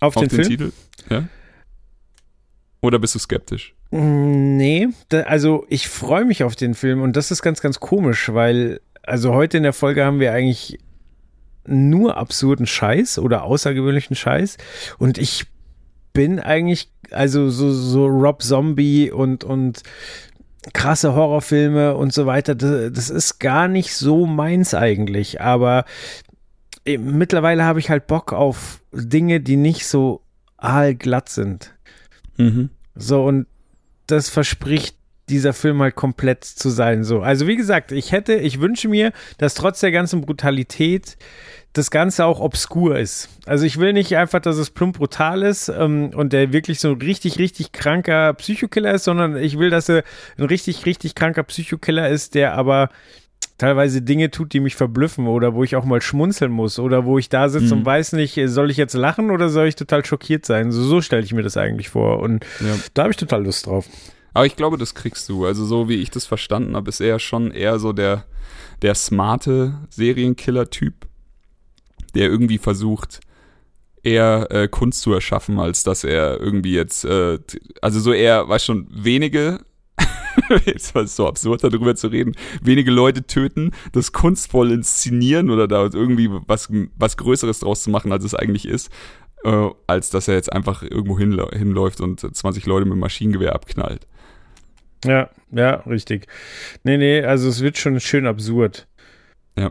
Auf, auf den, den Titel? Ja. Oder bist du skeptisch? Mm, nee, da, also ich freue mich auf den Film und das ist ganz, ganz komisch, weil, also heute in der Folge haben wir eigentlich nur absurden Scheiß oder außergewöhnlichen Scheiß. Und ich bin eigentlich, also so, so Rob Zombie und, und krasse Horrorfilme und so weiter, das, das ist gar nicht so meins eigentlich. Aber äh, mittlerweile habe ich halt Bock auf Dinge, die nicht so aalglatt sind. Mhm. So, und das verspricht dieser Film halt komplett zu sein. So, also wie gesagt, ich hätte, ich wünsche mir, dass trotz der ganzen Brutalität das Ganze auch obskur ist. Also ich will nicht einfach, dass es plump brutal ist ähm, und der wirklich so ein richtig, richtig kranker Psychokiller ist, sondern ich will, dass er ein richtig, richtig kranker Psychokiller ist, der aber teilweise Dinge tut, die mich verblüffen oder wo ich auch mal schmunzeln muss oder wo ich da sitze mhm. und weiß nicht, soll ich jetzt lachen oder soll ich total schockiert sein? So, so stelle ich mir das eigentlich vor und ja. da habe ich total Lust drauf. Aber ich glaube, das kriegst du. Also so wie ich das verstanden habe, ist er schon eher so der, der smarte Serienkiller-Typ der irgendwie versucht, eher äh, Kunst zu erschaffen, als dass er irgendwie jetzt, äh, also so eher, weiß schon, wenige, jetzt war es so absurd darüber zu reden, wenige Leute töten, das kunstvoll inszenieren oder da irgendwie was, was Größeres draus zu machen, als es eigentlich ist, äh, als dass er jetzt einfach irgendwo hinläuft und 20 Leute mit Maschinengewehr abknallt. Ja, ja, richtig. Nee, nee, also es wird schon schön absurd. Ja.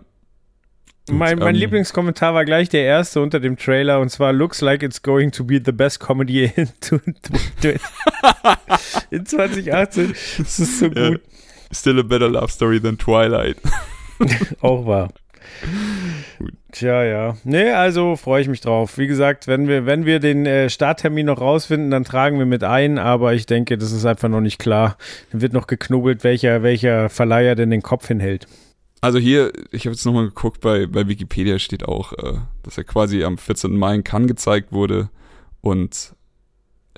Mein, mein ähm, Lieblingskommentar war gleich der erste unter dem Trailer und zwar looks like it's going to be the best comedy in, in 2018. Das ist so gut. Still a better love story than Twilight. Auch wahr. Gut. Tja, ja. Nee, also freue ich mich drauf. Wie gesagt, wenn wir, wenn wir den äh, Starttermin noch rausfinden, dann tragen wir mit ein, aber ich denke, das ist einfach noch nicht klar. Dann wird noch geknobelt, welcher, welcher Verleiher denn den Kopf hinhält. Also hier, ich habe jetzt nochmal geguckt, bei, bei Wikipedia steht auch, äh, dass er quasi am 14. Mai in Cannes gezeigt wurde und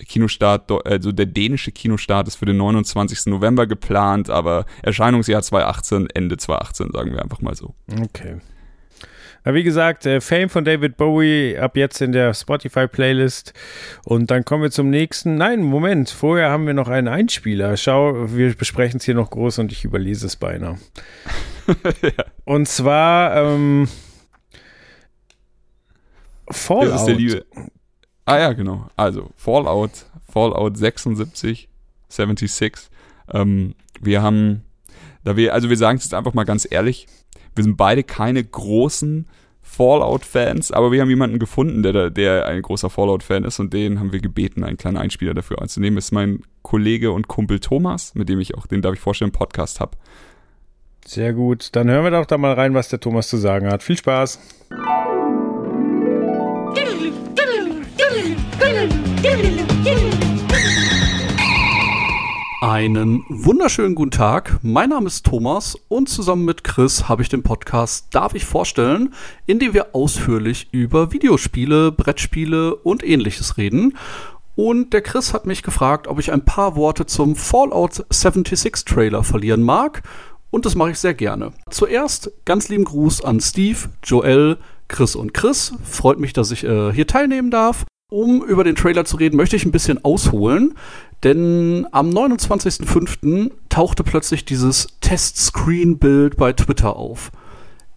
Kinostart, also der dänische Kinostart ist für den 29. November geplant, aber Erscheinungsjahr 2018, Ende 2018, sagen wir einfach mal so. Okay. Aber wie gesagt, äh, Fame von David Bowie ab jetzt in der Spotify-Playlist. Und dann kommen wir zum nächsten. Nein, Moment, vorher haben wir noch einen Einspieler. Schau, wir besprechen es hier noch groß und ich überlese es beinahe. ja. Und zwar ähm, Fallout. Das ist der Liebe. Ah ja, genau. Also Fallout, Fallout 76, 76. Ähm, wir haben, da wir, also wir sagen es jetzt einfach mal ganz ehrlich, wir sind beide keine großen Fallout-Fans, aber wir haben jemanden gefunden, der, der ein großer Fallout-Fan ist und den haben wir gebeten, einen kleinen Einspieler dafür anzunehmen. Das ist mein Kollege und Kumpel Thomas, mit dem ich auch, den darf ich vorstellen, Podcast habe. Sehr gut. Dann hören wir doch da mal rein, was der Thomas zu sagen hat. Viel Spaß. Einen wunderschönen guten Tag. Mein Name ist Thomas und zusammen mit Chris habe ich den Podcast Darf ich vorstellen, in dem wir ausführlich über Videospiele, Brettspiele und ähnliches reden. Und der Chris hat mich gefragt, ob ich ein paar Worte zum Fallout 76 Trailer verlieren mag und das mache ich sehr gerne. Zuerst ganz lieben Gruß an Steve, Joel, Chris und Chris. Freut mich, dass ich äh, hier teilnehmen darf. Um über den Trailer zu reden, möchte ich ein bisschen ausholen, denn am 29.05. tauchte plötzlich dieses Test-Screen-Bild bei Twitter auf.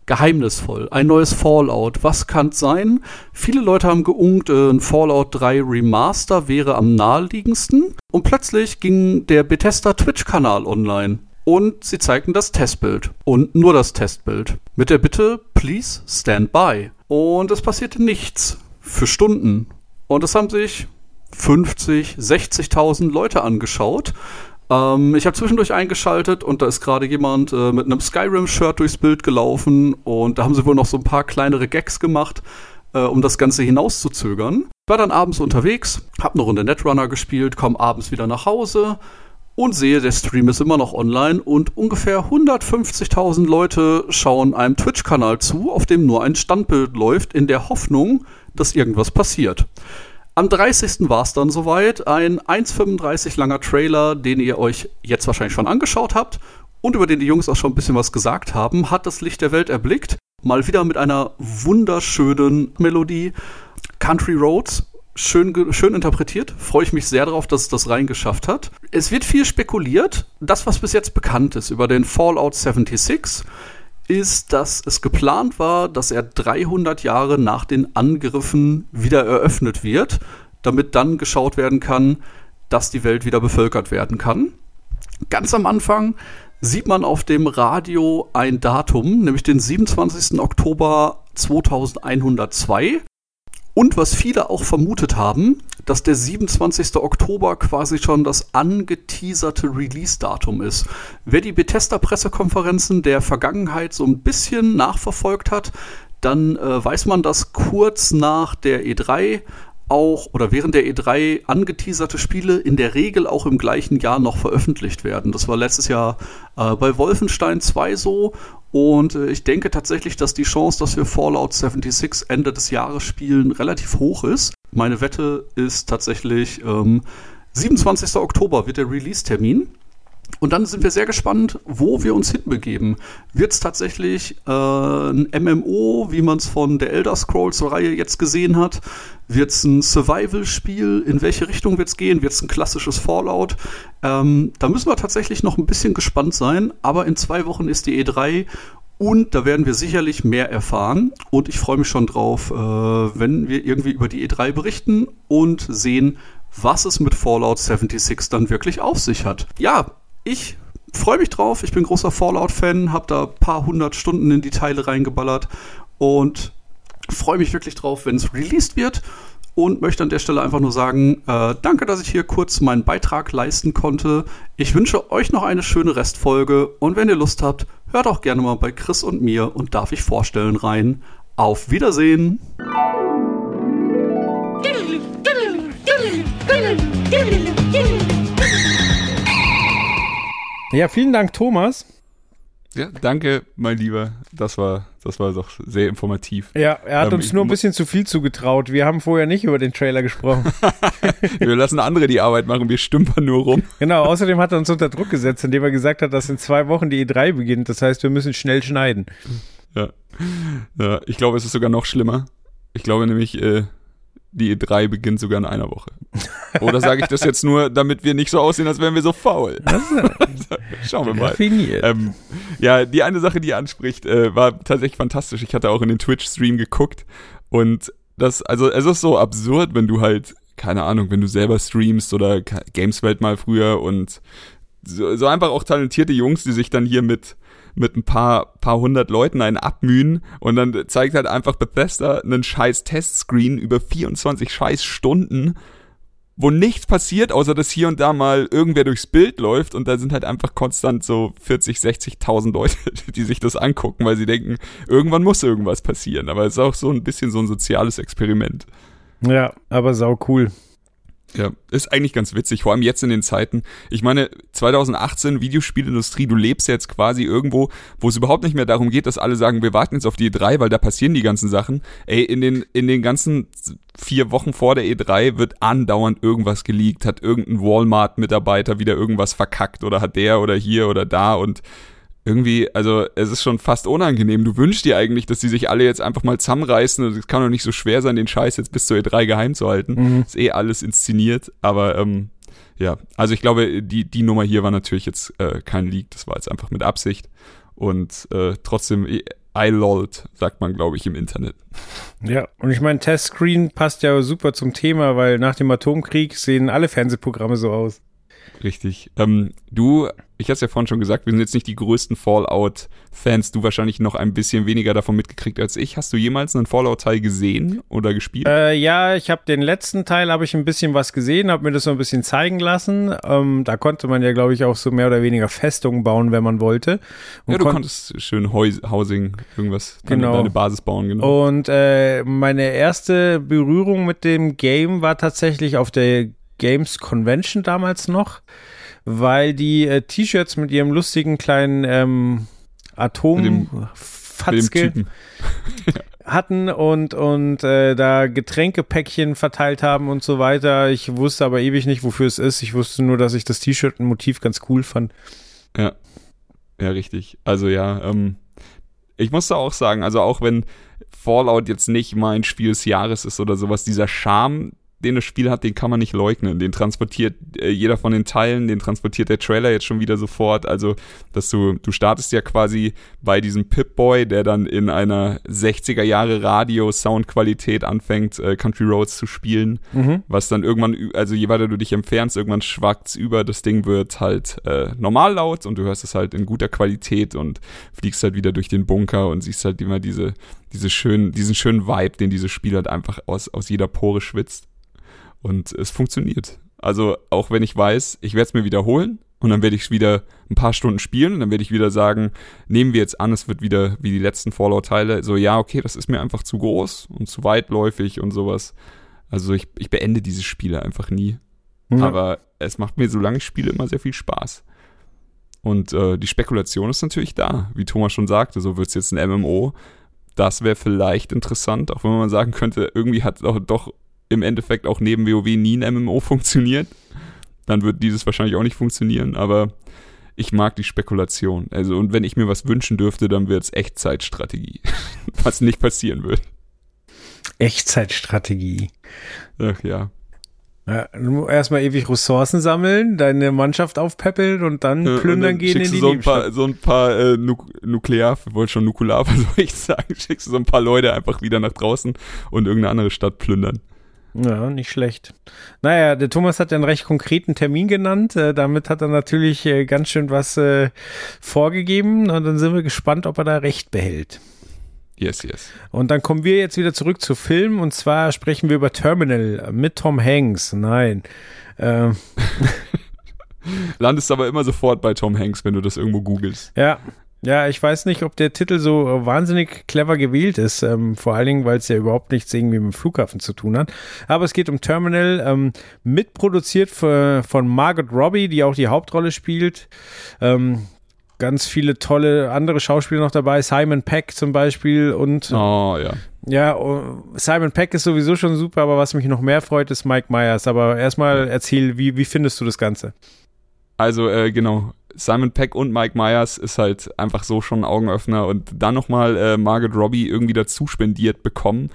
Geheimnisvoll, ein neues Fallout. Was kann's sein? Viele Leute haben geungt, äh, ein Fallout 3 Remaster wäre am naheliegendsten. Und plötzlich ging der Bethesda Twitch-Kanal online. Und sie zeigten das Testbild. Und nur das Testbild. Mit der Bitte, please stand by. Und es passierte nichts. Für Stunden. Und es haben sich 50, 60.000 Leute angeschaut. Ähm, ich habe zwischendurch eingeschaltet und da ist gerade jemand äh, mit einem Skyrim-Shirt durchs Bild gelaufen und da haben sie wohl noch so ein paar kleinere Gags gemacht, äh, um das Ganze hinauszuzögern. Ich war dann abends unterwegs, habe eine Runde Netrunner gespielt, komme abends wieder nach Hause und sehe, der Stream ist immer noch online und ungefähr 150.000 Leute schauen einem Twitch-Kanal zu, auf dem nur ein Standbild läuft, in der Hoffnung, dass irgendwas passiert. Am 30. war es dann soweit. Ein 1,35 langer Trailer, den ihr euch jetzt wahrscheinlich schon angeschaut habt und über den die Jungs auch schon ein bisschen was gesagt haben, hat das Licht der Welt erblickt. Mal wieder mit einer wunderschönen Melodie. Country Roads, schön, schön interpretiert. Freue ich mich sehr darauf, dass es das reingeschafft hat. Es wird viel spekuliert. Das, was bis jetzt bekannt ist über den Fallout 76, ist, dass es geplant war, dass er 300 Jahre nach den Angriffen wieder eröffnet wird, damit dann geschaut werden kann, dass die Welt wieder bevölkert werden kann. Ganz am Anfang sieht man auf dem Radio ein Datum, nämlich den 27. Oktober 2102. Und was viele auch vermutet haben, dass der 27. Oktober quasi schon das angeteaserte Release-Datum ist. Wer die Bethesda-Pressekonferenzen der Vergangenheit so ein bisschen nachverfolgt hat, dann äh, weiß man, dass kurz nach der E3 auch oder während der E3 angeteaserte Spiele in der Regel auch im gleichen Jahr noch veröffentlicht werden. Das war letztes Jahr äh, bei Wolfenstein 2 so und äh, ich denke tatsächlich, dass die Chance, dass wir Fallout 76 Ende des Jahres spielen, relativ hoch ist. Meine Wette ist tatsächlich ähm, 27. Oktober wird der Release-Termin. Und dann sind wir sehr gespannt, wo wir uns hinbegeben. Wird es tatsächlich äh, ein MMO, wie man es von der Elder Scrolls-Reihe jetzt gesehen hat? Wird es ein Survival-Spiel? In welche Richtung wird es gehen? Wird es ein klassisches Fallout? Ähm, da müssen wir tatsächlich noch ein bisschen gespannt sein. Aber in zwei Wochen ist die E3 und da werden wir sicherlich mehr erfahren. Und ich freue mich schon drauf, äh, wenn wir irgendwie über die E3 berichten und sehen, was es mit Fallout 76 dann wirklich auf sich hat. Ja, ich freue mich drauf. Ich bin großer Fallout-Fan, habe da ein paar hundert Stunden in die Teile reingeballert und freue mich wirklich drauf, wenn es released wird. Und möchte an der Stelle einfach nur sagen, äh, danke, dass ich hier kurz meinen Beitrag leisten konnte. Ich wünsche euch noch eine schöne Restfolge und wenn ihr Lust habt, hört auch gerne mal bei Chris und mir und darf ich vorstellen rein. Auf Wiedersehen! Ja, vielen Dank, Thomas. Ja, danke, mein Lieber. Das war, das war doch sehr informativ. Ja, er hat ähm, uns nur ein bisschen zu viel zugetraut. Wir haben vorher nicht über den Trailer gesprochen. wir lassen andere die Arbeit machen, wir stümpern nur rum. Genau, außerdem hat er uns unter Druck gesetzt, indem er gesagt hat, dass in zwei Wochen die E3 beginnt. Das heißt, wir müssen schnell schneiden. Ja. ja ich glaube, es ist sogar noch schlimmer. Ich glaube nämlich, äh, die E3 beginnt sogar in einer Woche. Oder sage ich das jetzt nur, damit wir nicht so aussehen, als wären wir so faul? Schauen wir mal. Ähm, ja, die eine Sache, die ihr anspricht, äh, war tatsächlich fantastisch. Ich hatte auch in den Twitch-Stream geguckt und das, also es ist so absurd, wenn du halt, keine Ahnung, wenn du selber streamst oder Gameswelt mal früher und so, so einfach auch talentierte Jungs, die sich dann hier mit mit ein paar, paar hundert Leuten einen abmühen und dann zeigt halt einfach Bethesda einen scheiß Testscreen über 24 scheiß Stunden, wo nichts passiert, außer dass hier und da mal irgendwer durchs Bild läuft und da sind halt einfach konstant so 40, 60.000 Leute, die sich das angucken, weil sie denken, irgendwann muss irgendwas passieren. Aber es ist auch so ein bisschen so ein soziales Experiment. Ja, aber sau cool. Ja, ist eigentlich ganz witzig, vor allem jetzt in den Zeiten. Ich meine, 2018 Videospielindustrie, du lebst jetzt quasi irgendwo, wo es überhaupt nicht mehr darum geht, dass alle sagen, wir warten jetzt auf die E3, weil da passieren die ganzen Sachen. Ey, in den, in den ganzen vier Wochen vor der E3 wird andauernd irgendwas geleakt, hat irgendein Walmart-Mitarbeiter wieder irgendwas verkackt oder hat der oder hier oder da und irgendwie, also es ist schon fast unangenehm. Du wünschst dir eigentlich, dass die sich alle jetzt einfach mal zusammenreißen und es kann doch nicht so schwer sein, den Scheiß jetzt bis zur E3 geheim zu halten. Mhm. Ist eh alles inszeniert, aber ähm, ja, also ich glaube, die, die Nummer hier war natürlich jetzt äh, kein Leak, das war jetzt einfach mit Absicht und äh, trotzdem, I lolled, sagt man, glaube ich, im Internet. Ja, und ich meine, Testscreen passt ja super zum Thema, weil nach dem Atomkrieg sehen alle Fernsehprogramme so aus. Richtig. Ähm, du, ich hatte es ja vorhin schon gesagt, wir sind jetzt nicht die größten Fallout-Fans. Du wahrscheinlich noch ein bisschen weniger davon mitgekriegt als ich. Hast du jemals einen Fallout-Teil gesehen oder gespielt? Äh, ja, ich habe den letzten Teil, habe ich ein bisschen was gesehen, habe mir das so ein bisschen zeigen lassen. Ähm, da konnte man ja, glaube ich, auch so mehr oder weniger Festungen bauen, wenn man wollte. Und ja, du kon- konntest schön Heus Housing, irgendwas, deine, Genau. deine Basis bauen, genau. Und äh, meine erste Berührung mit dem Game war tatsächlich auf der Games Convention damals noch, weil die äh, T-Shirts mit ihrem lustigen kleinen ähm, Atomfatzke hatten und, und äh, da Getränkepäckchen verteilt haben und so weiter. Ich wusste aber ewig nicht, wofür es ist. Ich wusste nur, dass ich das T-Shirt ein Motiv ganz cool fand. Ja. Ja, richtig. Also ja, ähm, ich muss da auch sagen, also auch wenn Fallout jetzt nicht mein Spiel des Jahres ist oder sowas, dieser Charme, den das Spiel hat, den kann man nicht leugnen. Den transportiert äh, jeder von den Teilen, den transportiert der Trailer jetzt schon wieder sofort. Also, dass du, du startest ja quasi bei diesem Pip-Boy, der dann in einer 60er Jahre Radio-Soundqualität anfängt, äh, Country Roads zu spielen, Mhm. was dann irgendwann, also je weiter du dich entfernst, irgendwann schwackt's über, das Ding wird halt äh, normal laut und du hörst es halt in guter Qualität und fliegst halt wieder durch den Bunker und siehst halt immer diese, diese schönen, diesen schönen Vibe, den dieses Spiel halt einfach aus, aus jeder Pore schwitzt. Und es funktioniert. Also auch wenn ich weiß, ich werde es mir wiederholen und dann werde ich wieder ein paar Stunden spielen und dann werde ich wieder sagen, nehmen wir jetzt an, es wird wieder wie die letzten Fallout-Teile, so ja, okay, das ist mir einfach zu groß und zu weitläufig und sowas. Also ich, ich beende diese Spiele einfach nie. Ja. Aber es macht mir, solange ich spiele, immer sehr viel Spaß. Und äh, die Spekulation ist natürlich da, wie Thomas schon sagte, so wird es jetzt ein MMO. Das wäre vielleicht interessant, auch wenn man sagen könnte, irgendwie hat doch, doch im Endeffekt auch neben WoW nie ein MMO funktioniert. Dann wird dieses wahrscheinlich auch nicht funktionieren, aber ich mag die Spekulation. Also, und wenn ich mir was wünschen dürfte, dann wird es Echtzeitstrategie. was nicht passieren wird. Echtzeitstrategie. Ach ja. Ja, erstmal ewig Ressourcen sammeln, deine Mannschaft aufpäppeln und dann Äh, plündern und dann gehen in die so ein paar, so ein paar äh, Nuk Nuklear, wollte schon Nukular, was soll ich sagen, schickst du so ein paar Leute einfach wieder nach draußen und irgendeine andere Stadt plündern. Ja, nicht schlecht. Naja, der Thomas hat ja einen recht konkreten Termin genannt. Äh, damit hat er natürlich äh, ganz schön was äh, vorgegeben und dann sind wir gespannt, ob er da recht behält. Yes, yes. Und dann kommen wir jetzt wieder zurück zu Film und zwar sprechen wir über Terminal mit Tom Hanks. Nein. Ähm, Landest aber immer sofort bei Tom Hanks, wenn du das irgendwo googelst. ja. Ja, ich weiß nicht, ob der Titel so äh, wahnsinnig clever gewählt ist, ähm, vor allen Dingen, weil es ja überhaupt nichts irgendwie mit dem Flughafen zu tun hat. Aber es geht um Terminal, ähm, mitproduziert für, von Margot Robbie, die auch die Hauptrolle spielt. Ähm, ganz viele tolle andere Schauspieler noch dabei, Simon Peck zum Beispiel und Oh, ja. ja, oh, Simon Peck ist sowieso schon super, aber was mich noch mehr freut, ist Mike Myers. Aber erstmal erzähl, wie, wie findest du das Ganze? Also, äh, genau. Simon Peck und Mike Myers ist halt einfach so schon ein Augenöffner und dann nochmal äh, Margaret Robbie irgendwie dazu spendiert bekommen.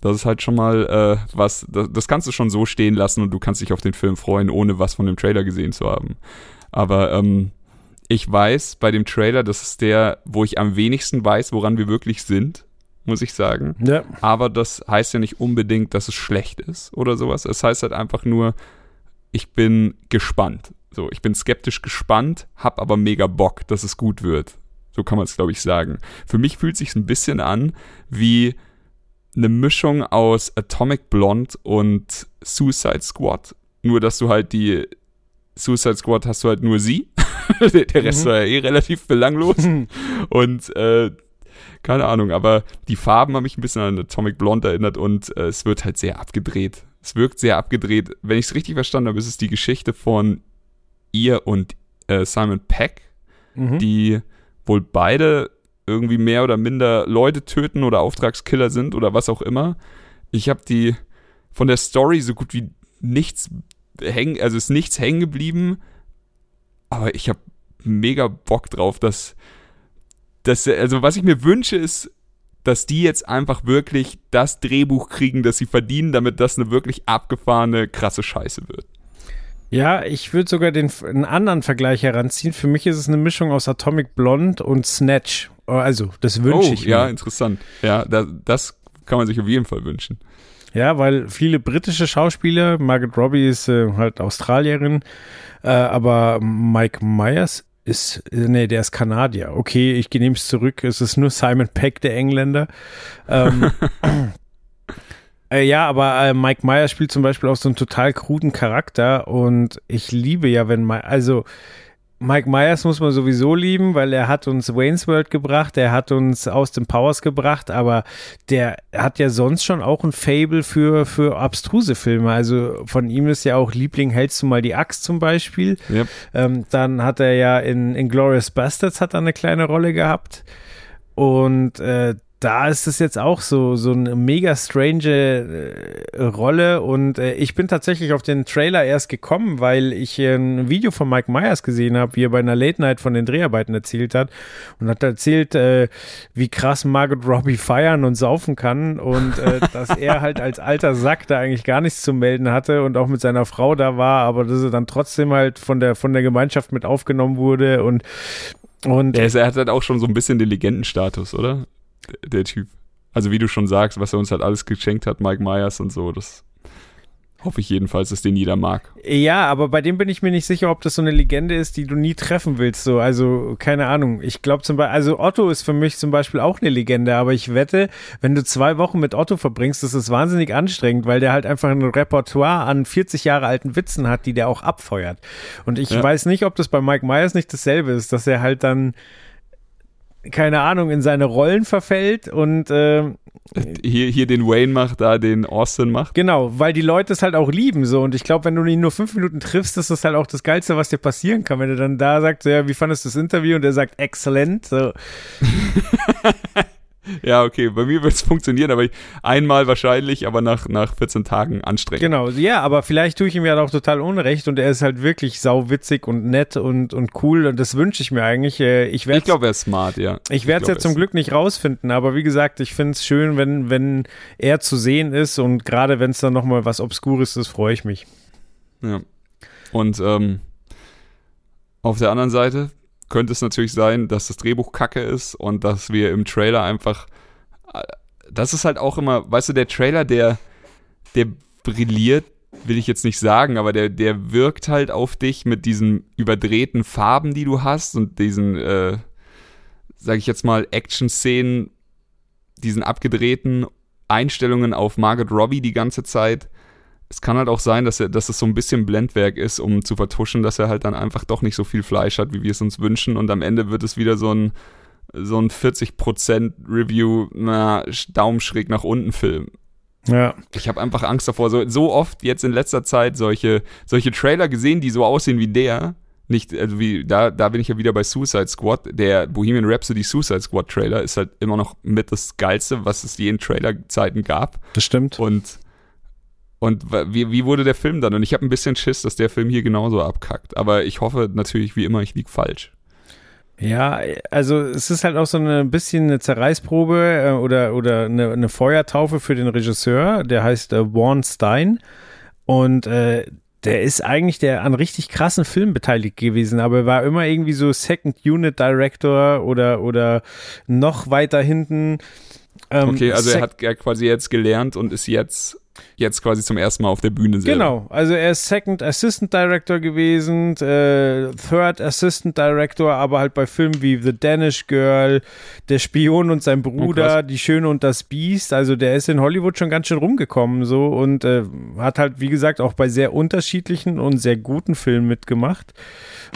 Das ist halt schon mal äh, was, das, das kannst du schon so stehen lassen und du kannst dich auf den Film freuen, ohne was von dem Trailer gesehen zu haben. Aber ähm, ich weiß bei dem Trailer, das ist der, wo ich am wenigsten weiß, woran wir wirklich sind, muss ich sagen. Ja. Aber das heißt ja nicht unbedingt, dass es schlecht ist oder sowas. Es heißt halt einfach nur, ich bin gespannt. So, ich bin skeptisch gespannt, hab aber mega Bock, dass es gut wird. So kann man es, glaube ich, sagen. Für mich fühlt sich ein bisschen an wie eine Mischung aus Atomic Blonde und Suicide Squad. Nur, dass du halt die Suicide Squad hast du halt nur sie. Der Rest Mhm. war ja eh relativ belanglos. Und äh, keine Ahnung, aber die Farben haben mich ein bisschen an Atomic Blonde erinnert und äh, es wird halt sehr abgedreht. Es wirkt sehr abgedreht. Wenn ich es richtig verstanden habe, ist es die Geschichte von ihr und äh, Simon Peck, Mhm. die wohl beide irgendwie mehr oder minder Leute töten oder Auftragskiller sind oder was auch immer. Ich habe die von der Story so gut wie nichts hängen, also ist nichts hängen geblieben, aber ich habe mega Bock drauf, dass das, also was ich mir wünsche, ist, dass die jetzt einfach wirklich das Drehbuch kriegen, das sie verdienen, damit das eine wirklich abgefahrene, krasse Scheiße wird. Ja, ich würde sogar den einen anderen Vergleich heranziehen. Für mich ist es eine Mischung aus Atomic Blonde und Snatch. Also, das wünsche oh, ich mir. Ja, interessant. Ja, das, das kann man sich auf jeden Fall wünschen. Ja, weil viele britische Schauspieler, Margaret Robbie ist äh, halt Australierin, äh, aber Mike Myers ist, äh, nee, der ist Kanadier. Okay, ich nehme es zurück. Es ist nur Simon Peck, der Engländer. Ähm, äh, ja, aber äh, Mike Myers spielt zum Beispiel auch so einen total kruden Charakter und ich liebe ja, wenn mal, also Mike Myers muss man sowieso lieben, weil er hat uns Wayne's World gebracht, er hat uns Austin Powers gebracht, aber der hat ja sonst schon auch ein Fable für, für abstruse Filme. Also von ihm ist ja auch Liebling, hältst du mal die Axt zum Beispiel. Yep. Ähm, dann hat er ja in, in Glorious Bastards hat er eine kleine Rolle gehabt. Und äh, da ist es jetzt auch so, so eine mega strange äh, Rolle und äh, ich bin tatsächlich auf den Trailer erst gekommen, weil ich äh, ein Video von Mike Myers gesehen habe, wie er bei einer Late Night von den Dreharbeiten erzählt hat und hat erzählt, äh, wie krass Margot Robbie feiern und saufen kann und äh, dass er halt als alter Sack da eigentlich gar nichts zu melden hatte und auch mit seiner Frau da war, aber dass er dann trotzdem halt von der, von der Gemeinschaft mit aufgenommen wurde und und er, ist, er hat halt auch schon so ein bisschen den Legendenstatus, oder? Der Typ. Also wie du schon sagst, was er uns halt alles geschenkt hat, Mike Myers und so, das hoffe ich jedenfalls, dass den jeder mag. Ja, aber bei dem bin ich mir nicht sicher, ob das so eine Legende ist, die du nie treffen willst. So, also keine Ahnung. Ich glaube zum Beispiel, also Otto ist für mich zum Beispiel auch eine Legende, aber ich wette, wenn du zwei Wochen mit Otto verbringst, das ist wahnsinnig anstrengend, weil der halt einfach ein Repertoire an 40 Jahre alten Witzen hat, die der auch abfeuert. Und ich ja. weiß nicht, ob das bei Mike Myers nicht dasselbe ist, dass er halt dann keine Ahnung, in seine Rollen verfällt und äh, hier, hier den Wayne macht, da den Austin macht. Genau, weil die Leute es halt auch lieben so und ich glaube, wenn du ihn nur fünf Minuten triffst, ist das halt auch das Geilste, was dir passieren kann, wenn er dann da sagt, so, ja, wie fandest du das Interview und er sagt, exzellent, so. Ja, okay, bei mir wird es funktionieren, aber ich, einmal wahrscheinlich, aber nach, nach 14 Tagen anstrengend. Genau, ja, aber vielleicht tue ich ihm ja auch total unrecht und er ist halt wirklich sauwitzig und nett und, und cool und das wünsche ich mir eigentlich. Äh, ich, ich glaube, er ist smart, ja. Ich werde es ja zum Glück nicht rausfinden, aber wie gesagt, ich finde es schön, wenn, wenn er zu sehen ist und gerade wenn es dann nochmal was Obskures ist, freue ich mich. Ja. Und ähm, auf der anderen Seite, könnte es natürlich sein, dass das Drehbuch kacke ist und dass wir im Trailer einfach. Äh, das ist halt auch immer, weißt du, der Trailer, der, der brilliert, will ich jetzt nicht sagen, aber der, der wirkt halt auf dich mit diesen überdrehten Farben, die du hast und diesen, äh, sag ich jetzt mal, Action-Szenen, diesen abgedrehten Einstellungen auf Margaret Robbie die ganze Zeit es kann halt auch sein, dass, er, dass es so ein bisschen Blendwerk ist, um zu vertuschen, dass er halt dann einfach doch nicht so viel Fleisch hat, wie wir es uns wünschen. Und am Ende wird es wieder so ein, so ein 40% Review, na, Daumen schräg nach unten Film. Ja. Ich habe einfach Angst davor. So, so oft jetzt in letzter Zeit solche, solche Trailer gesehen, die so aussehen wie der. Nicht, also wie, da, da bin ich ja wieder bei Suicide Squad. Der Bohemian Rhapsody Suicide Squad Trailer ist halt immer noch mit das Geilste, was es je in Trailer-Zeiten gab. Das stimmt. Und und wie, wie wurde der Film dann? Und ich habe ein bisschen Schiss, dass der Film hier genauso abkackt. Aber ich hoffe natürlich, wie immer, ich liege falsch. Ja, also es ist halt auch so ein bisschen eine Zerreißprobe äh, oder, oder eine, eine, Feuertaufe für den Regisseur, der heißt äh, Warren Stein. Und äh, der ist eigentlich der an richtig krassen Filmen beteiligt gewesen, aber er war immer irgendwie so Second Unit Director oder, oder noch weiter hinten. Ähm, okay, also er hat ja quasi jetzt gelernt und ist jetzt jetzt quasi zum ersten Mal auf der Bühne selber. Genau, also er ist Second Assistant Director gewesen, äh, Third Assistant Director, aber halt bei Filmen wie The Danish Girl, Der Spion und sein Bruder, oh, Die Schöne und das Biest. Also der ist in Hollywood schon ganz schön rumgekommen so und äh, hat halt, wie gesagt, auch bei sehr unterschiedlichen und sehr guten Filmen mitgemacht.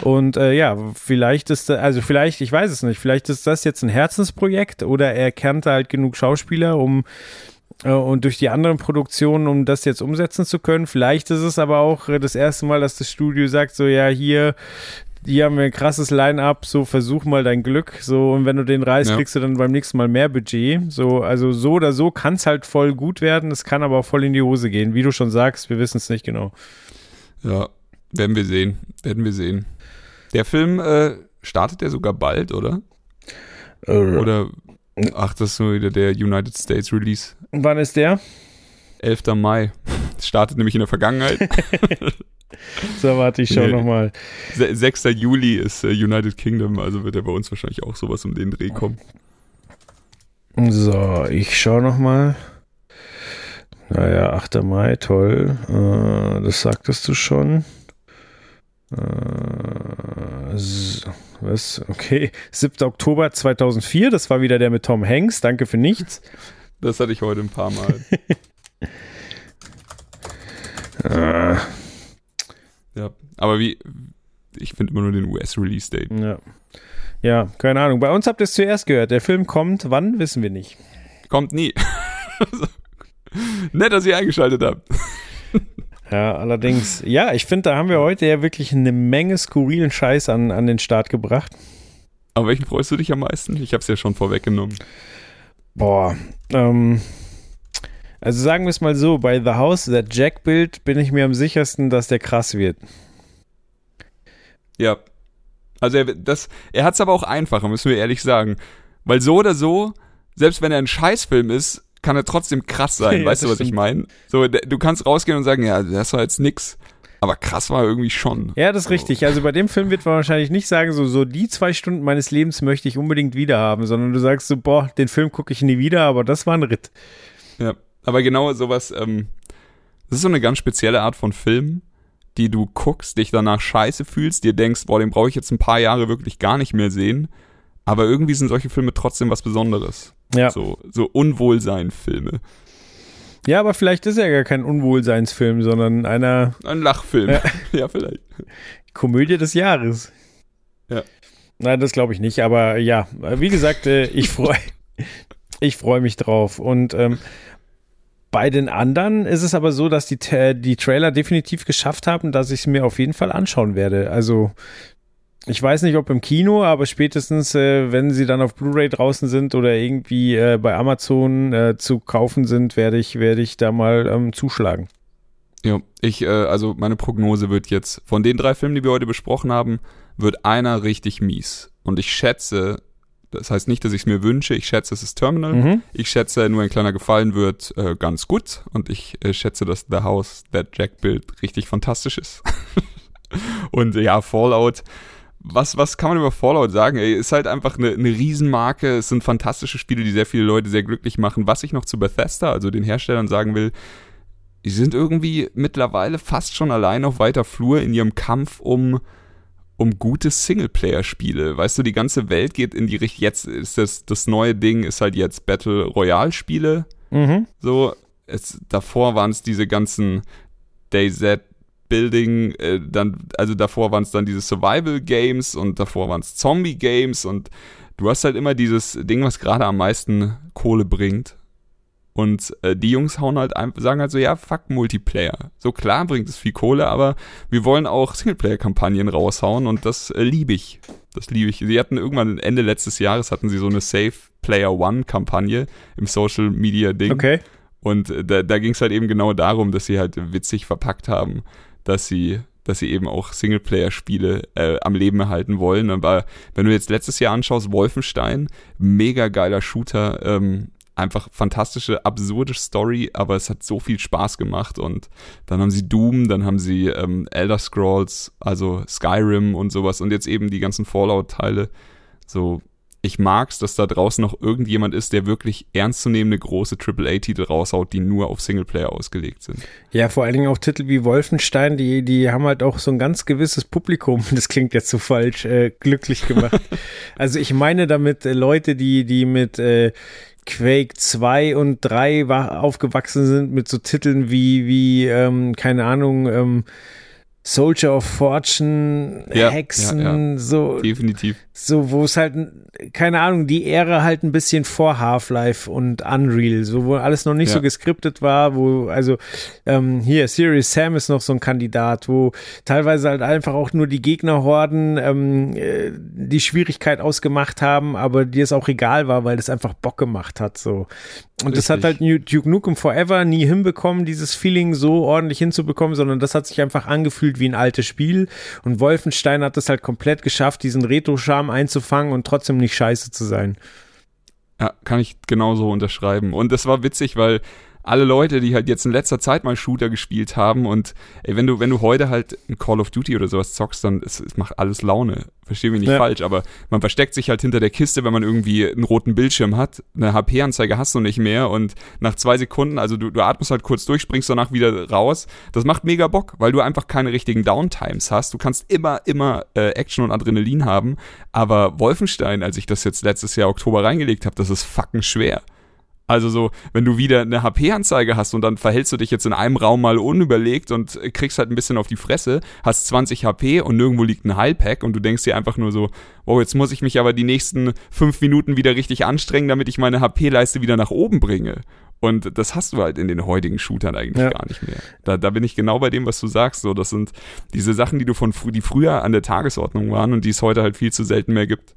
Und äh, ja, vielleicht ist, also vielleicht, ich weiß es nicht, vielleicht ist das jetzt ein Herzensprojekt oder er kannte halt genug Schauspieler, um und durch die anderen Produktionen, um das jetzt umsetzen zu können. Vielleicht ist es aber auch äh, das erste Mal, dass das Studio sagt, so ja, hier, hier haben wir ein krasses Line-up, so versuch mal dein Glück, so und wenn du den reißt, ja. kriegst du dann beim nächsten Mal mehr Budget, so, also so oder so kann es halt voll gut werden, es kann aber auch voll in die Hose gehen, wie du schon sagst, wir wissen es nicht genau. Ja, werden wir sehen, werden wir sehen. Der Film äh, startet ja sogar bald, oder? Äh, Oder, ach, das ist so wieder der United States Release. wann ist der? 11. Mai. Das startet nämlich in der Vergangenheit. So, warte, ich schau Nee. nochmal. Se- 6. Juli ist äh, United Kingdom, also wird er bei uns wahrscheinlich auch sowas um den Dreh kommen. So, ich schau nochmal. Naja, 8. Mai, toll. Äh, das sagtest du schon. Äh, was? Okay. 7. Oktober 2004, das war wieder der mit Tom Hanks. Danke für nichts. Das hatte ich heute ein paar Mal. Äh, ja. Aber wie, ich finde immer nur den US-Release-Date. ja. ja, keine Ahnung. Bei uns habt ihr es zuerst gehört. Der Film kommt, wann, wissen wir nicht. Kommt nie. Nett, dass ihr eingeschaltet habt. Ja, allerdings, ja, ich finde, da haben wir heute ja wirklich eine Menge skurrilen Scheiß an, an den Start gebracht. Aber welchen freust du dich am meisten? Ich habe es ja schon vorweggenommen. Boah, ähm, also sagen wir es mal so, bei The House, der Jack-Bild, bin ich mir am sichersten, dass der krass wird. Ja. Also er, das, er hat es aber auch einfacher, müssen wir ehrlich sagen. Weil so oder so, selbst wenn er ein Scheißfilm ist, kann er trotzdem krass sein. Ja, weißt du, was ich stimmt. meine? So, du kannst rausgehen und sagen, ja, das war jetzt nix. Aber krass war er irgendwie schon. Ja, das ist richtig. Also bei dem Film wird man wahrscheinlich nicht sagen, so, so die zwei Stunden meines Lebens möchte ich unbedingt wieder haben, sondern du sagst so, boah, den Film gucke ich nie wieder, aber das war ein Ritt. Ja. Aber genau sowas, ähm, das ist so eine ganz spezielle Art von Film, die du guckst, dich danach scheiße fühlst, dir denkst, boah, den brauche ich jetzt ein paar Jahre wirklich gar nicht mehr sehen. Aber irgendwie sind solche Filme trotzdem was Besonderes. Ja. So, so Unwohlsein-Filme. Ja, aber vielleicht ist er gar kein Unwohlseinsfilm, sondern einer Ein Lachfilm. Ja. Ja, vielleicht. Komödie des Jahres. Ja. Nein, das glaube ich nicht, aber ja, wie gesagt, äh, ich freue ich freu mich drauf. Und ähm, bei den anderen ist es aber so, dass die, die Trailer definitiv geschafft haben, dass ich es mir auf jeden Fall anschauen werde. Also ich weiß nicht, ob im Kino, aber spätestens, äh, wenn sie dann auf Blu-ray draußen sind oder irgendwie äh, bei Amazon äh, zu kaufen sind, werde ich, werde ich da mal ähm, zuschlagen. Ja, ich, äh, also meine Prognose wird jetzt, von den drei Filmen, die wir heute besprochen haben, wird einer richtig mies. Und ich schätze, das heißt nicht, dass ich es mir wünsche, ich schätze, es ist Terminal. Mhm. Ich schätze, nur ein kleiner Gefallen wird äh, ganz gut. Und ich äh, schätze, dass The House, That Jack Bild richtig fantastisch ist. und ja, Fallout. Was, was kann man über Fallout sagen? Ey, ist halt einfach eine, eine Riesenmarke. Es sind fantastische Spiele, die sehr viele Leute sehr glücklich machen. Was ich noch zu Bethesda, also den Herstellern, sagen will, die sind irgendwie mittlerweile fast schon allein auf weiter Flur in ihrem Kampf um, um gute Singleplayer-Spiele. Weißt du, die ganze Welt geht in die Richtung, jetzt ist das, das neue Ding, ist halt jetzt Battle Royale-Spiele. Mhm. So, es, davor waren es diese ganzen DayZ Building, äh, dann, also davor waren es dann diese Survival Games und davor waren es Zombie Games und du hast halt immer dieses Ding, was gerade am meisten Kohle bringt. Und äh, die Jungs hauen halt einfach, sagen halt so, ja, fuck Multiplayer. So klar bringt es viel Kohle, aber wir wollen auch Singleplayer-Kampagnen raushauen und das äh, liebe ich. Das liebe ich. Sie hatten irgendwann Ende letztes Jahres hatten sie so eine Safe Player One-Kampagne im Social Media Ding. Okay. Und äh, da, da ging es halt eben genau darum, dass sie halt witzig verpackt haben, dass sie, dass sie eben auch Singleplayer-Spiele äh, am Leben erhalten wollen. Aber wenn du jetzt letztes Jahr anschaust, Wolfenstein, mega geiler Shooter, ähm, einfach fantastische, absurde Story, aber es hat so viel Spaß gemacht. Und dann haben sie Doom, dann haben sie ähm, Elder Scrolls, also Skyrim und sowas und jetzt eben die ganzen Fallout-Teile. So, ich mag's, dass da draußen noch irgendjemand ist, der wirklich ernstzunehmende große AAA-Titel raushaut, die nur auf Singleplayer ausgelegt sind. Ja, vor allen Dingen auch Titel wie Wolfenstein, die, die haben halt auch so ein ganz gewisses Publikum, das klingt jetzt so falsch, äh, glücklich gemacht. also ich meine damit äh, Leute, die, die mit äh, Quake 2 und 3 wa- aufgewachsen sind, mit so Titeln wie, wie ähm, keine Ahnung, ähm, Soldier of Fortune, Ja, Hexen, ja, so Definitiv. So, wo es halt, keine Ahnung, die Ära halt ein bisschen vor Half-Life und Unreal, so wo alles noch nicht Ja. so geskriptet war, wo, also ähm, hier, Serious Sam ist noch so ein Kandidat, wo teilweise halt einfach auch nur die Gegnerhorden ähm, äh, die Schwierigkeit ausgemacht haben, aber dir es auch egal war, weil das einfach Bock gemacht hat, so. Und das hat halt Richtig. Duke Nukem Forever nie hinbekommen, dieses Feeling so ordentlich hinzubekommen, sondern das hat sich einfach angefühlt wie ein altes Spiel. Und Wolfenstein hat es halt komplett geschafft, diesen Retro-Charme Kram einzufangen und trotzdem nicht scheiße zu sein. Ja, kann ich genauso unterschreiben. Und das war witzig, weil alle Leute, die halt jetzt in letzter Zeit mal Shooter gespielt haben und ey, wenn du, wenn du heute halt ein Call of Duty oder sowas zockst, dann es, es macht alles Laune. Versteh mich nicht Ja. falsch, aber man versteckt sich halt hinter der Kiste, wenn man irgendwie einen roten Bildschirm hat. Eine HP-Anzeige hast du nicht mehr und nach zwei Sekunden, also du, du atmest halt kurz durch, springst danach wieder raus. Das macht mega Bock, weil du einfach keine richtigen Downtimes hast. Du kannst immer, immer äh, Action und Adrenalin haben. Aber Wolfenstein, als ich das jetzt letztes Jahr Oktober reingelegt habe, das ist fucking schwer. Also so, wenn du wieder eine HP-Anzeige hast und dann verhältst du dich jetzt in einem Raum mal unüberlegt und kriegst halt ein bisschen auf die Fresse, hast 20 HP und nirgendwo liegt ein Heilpack und du denkst dir einfach nur so, wow, jetzt muss ich mich aber die nächsten fünf Minuten wieder richtig anstrengen, damit ich meine HP-Leiste wieder nach oben bringe. Und das hast du halt in den heutigen Shootern eigentlich Ja. gar nicht mehr. Da, da bin ich genau bei dem, was du sagst. So, das sind diese Sachen, die du von frü- die früher an der Tagesordnung waren und die es heute halt viel zu selten mehr gibt.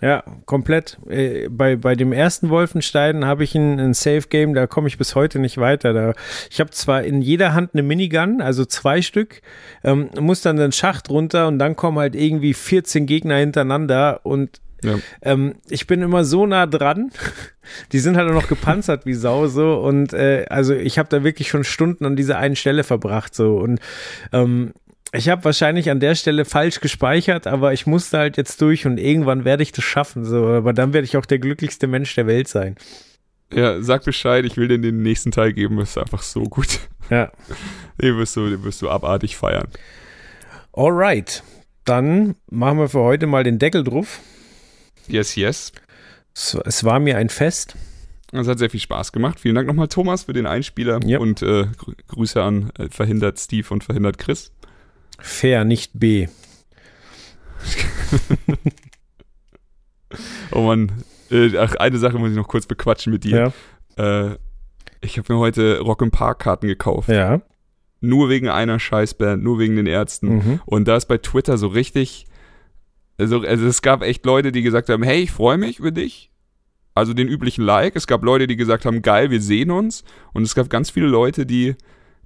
Ja, komplett. Äh, bei, bei dem ersten Wolfenstein habe ich ein, ein Safe-Game, da komme ich bis heute nicht weiter. Da, ich habe zwar in jeder Hand eine Minigun, also zwei Stück, ähm, muss dann den Schacht runter und dann kommen halt irgendwie 14 Gegner hintereinander und Ja. ähm, ich bin immer so nah dran. Die sind halt auch noch gepanzert wie Sau so und äh, also ich habe da wirklich schon Stunden an dieser einen Stelle verbracht so und ähm, ich habe wahrscheinlich an der Stelle falsch gespeichert, aber ich musste halt jetzt durch und irgendwann werde ich das schaffen so, aber dann werde ich auch der glücklichste Mensch der Welt sein. Ja, sag Bescheid, ich will dir den nächsten Teil geben, ist einfach so gut. Ja. Den wirst du, den wirst du abartig feiern. Alright. Dann machen wir für heute mal den Deckel drauf. Yes, yes. Es, es war mir ein Fest. Es hat sehr viel Spaß gemacht. Vielen Dank nochmal, Thomas, für den Einspieler. Ja. Und äh, Grü- Grüße an äh, Verhindert Steve und Verhindert Chris. Fair, nicht B. Oh Mann. Äh, ach, eine Sache muss ich noch kurz bequatschen mit dir. Ja. Äh, ich habe mir heute Rock im Park Karten gekauft. Ja. Nur wegen einer Scheißband, nur wegen den Ärzten. Mhm. Und da ist bei Twitter so richtig, also, also es gab echt Leute, die gesagt haben, hey, ich freue mich über dich. Also den üblichen Like. Es gab Leute, die gesagt haben, geil, wir sehen uns. Und es gab ganz viele Leute, die,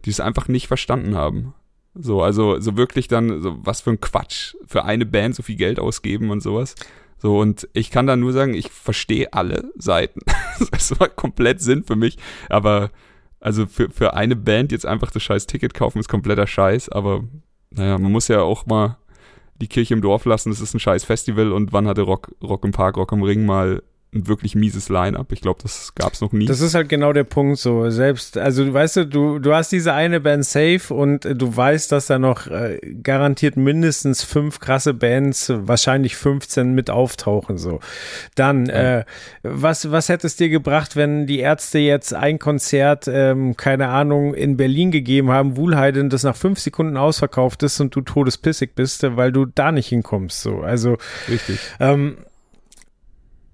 die es einfach nicht verstanden haben. So, also so wirklich dann, so was für ein Quatsch, für eine Band so viel Geld ausgeben und sowas. So, und ich kann da nur sagen, ich verstehe alle Seiten. das war komplett Sinn für mich. Aber also für, für eine Band jetzt einfach das scheiß Ticket kaufen ist kompletter Scheiß, aber naja, man muss ja auch mal die Kirche im Dorf lassen, das ist ein scheiß Festival und wann hatte Rock, Rock im Park, Rock am Ring mal ein wirklich mieses Line-Up? Ich glaube, das gab's noch nie. Das ist halt genau der Punkt so. Selbst, also du weißt du, du, du hast diese eine Band safe und äh, du weißt, dass da noch äh, garantiert mindestens fünf krasse Bands, wahrscheinlich 15 mit auftauchen so. Dann, äh, was, was hätte es dir gebracht, wenn die Ärzte jetzt ein Konzert, ähm, keine Ahnung, in Berlin gegeben haben, Wuhlheide, das nach fünf Sekunden ausverkauft ist und du todespissig bist, äh, weil du da nicht hinkommst so. Also Richtig. ähm,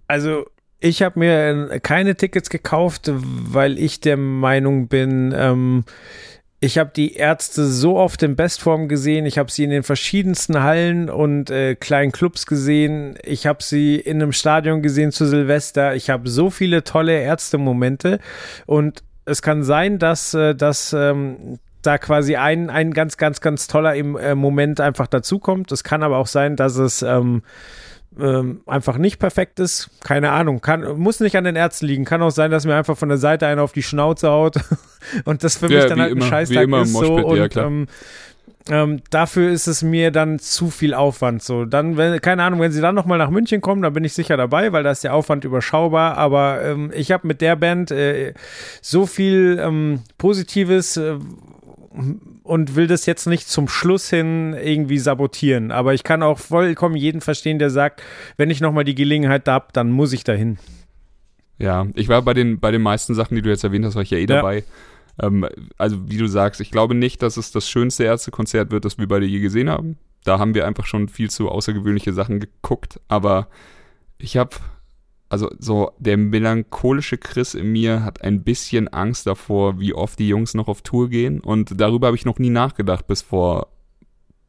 also ich habe mir äh, keine Tickets gekauft, weil ich der Meinung bin, ähm, ich habe die Ärzte so oft in Bestform gesehen. Ich habe sie in den verschiedensten Hallen und äh, kleinen Clubs gesehen. Ich habe sie in einem Stadion gesehen zu Silvester. Ich habe so viele tolle Ärztemomente und es kann sein, dass äh, dass ähm, da quasi ein ein ganz ganz ganz toller im äh, Moment einfach dazukommt. Es kann aber auch sein, dass es ähm, ähm, einfach nicht perfekt ist. Keine Ahnung. Kann, muss nicht an den Ärzten liegen. Kann auch sein, dass mir einfach von der Seite einer auf die Schnauze haut und das für Ja, mich dann halt immer- ein Scheißtag immer im ist. So, und ja, ähm, ähm, dafür ist es mir dann zu viel Aufwand. So, dann, wenn, keine Ahnung, wenn sie dann nochmal nach München kommen, dann bin ich sicher dabei, weil da ist der Aufwand überschaubar. Aber ähm, ich habe mit der Band äh, so viel ähm, Positives äh, und will das jetzt nicht zum Schluss hin irgendwie sabotieren. Aber ich kann auch vollkommen jeden verstehen, der sagt, wenn ich nochmal die Gelegenheit da hab, dann muss ich dahin. Ja, ich war bei den, bei den meisten Sachen, die du jetzt erwähnt hast, war ich ja eh dabei. Ähm, also, wie du sagst, ich glaube nicht, dass es das schönste Ärztekonzert wird, das wir beide je gesehen haben. Da haben wir einfach schon viel zu außergewöhnliche Sachen geguckt. Aber ich habe, also so der melancholische Chris in mir hat ein bisschen Angst davor, wie oft die Jungs noch auf Tour gehen. Und darüber habe ich noch nie nachgedacht bis vor,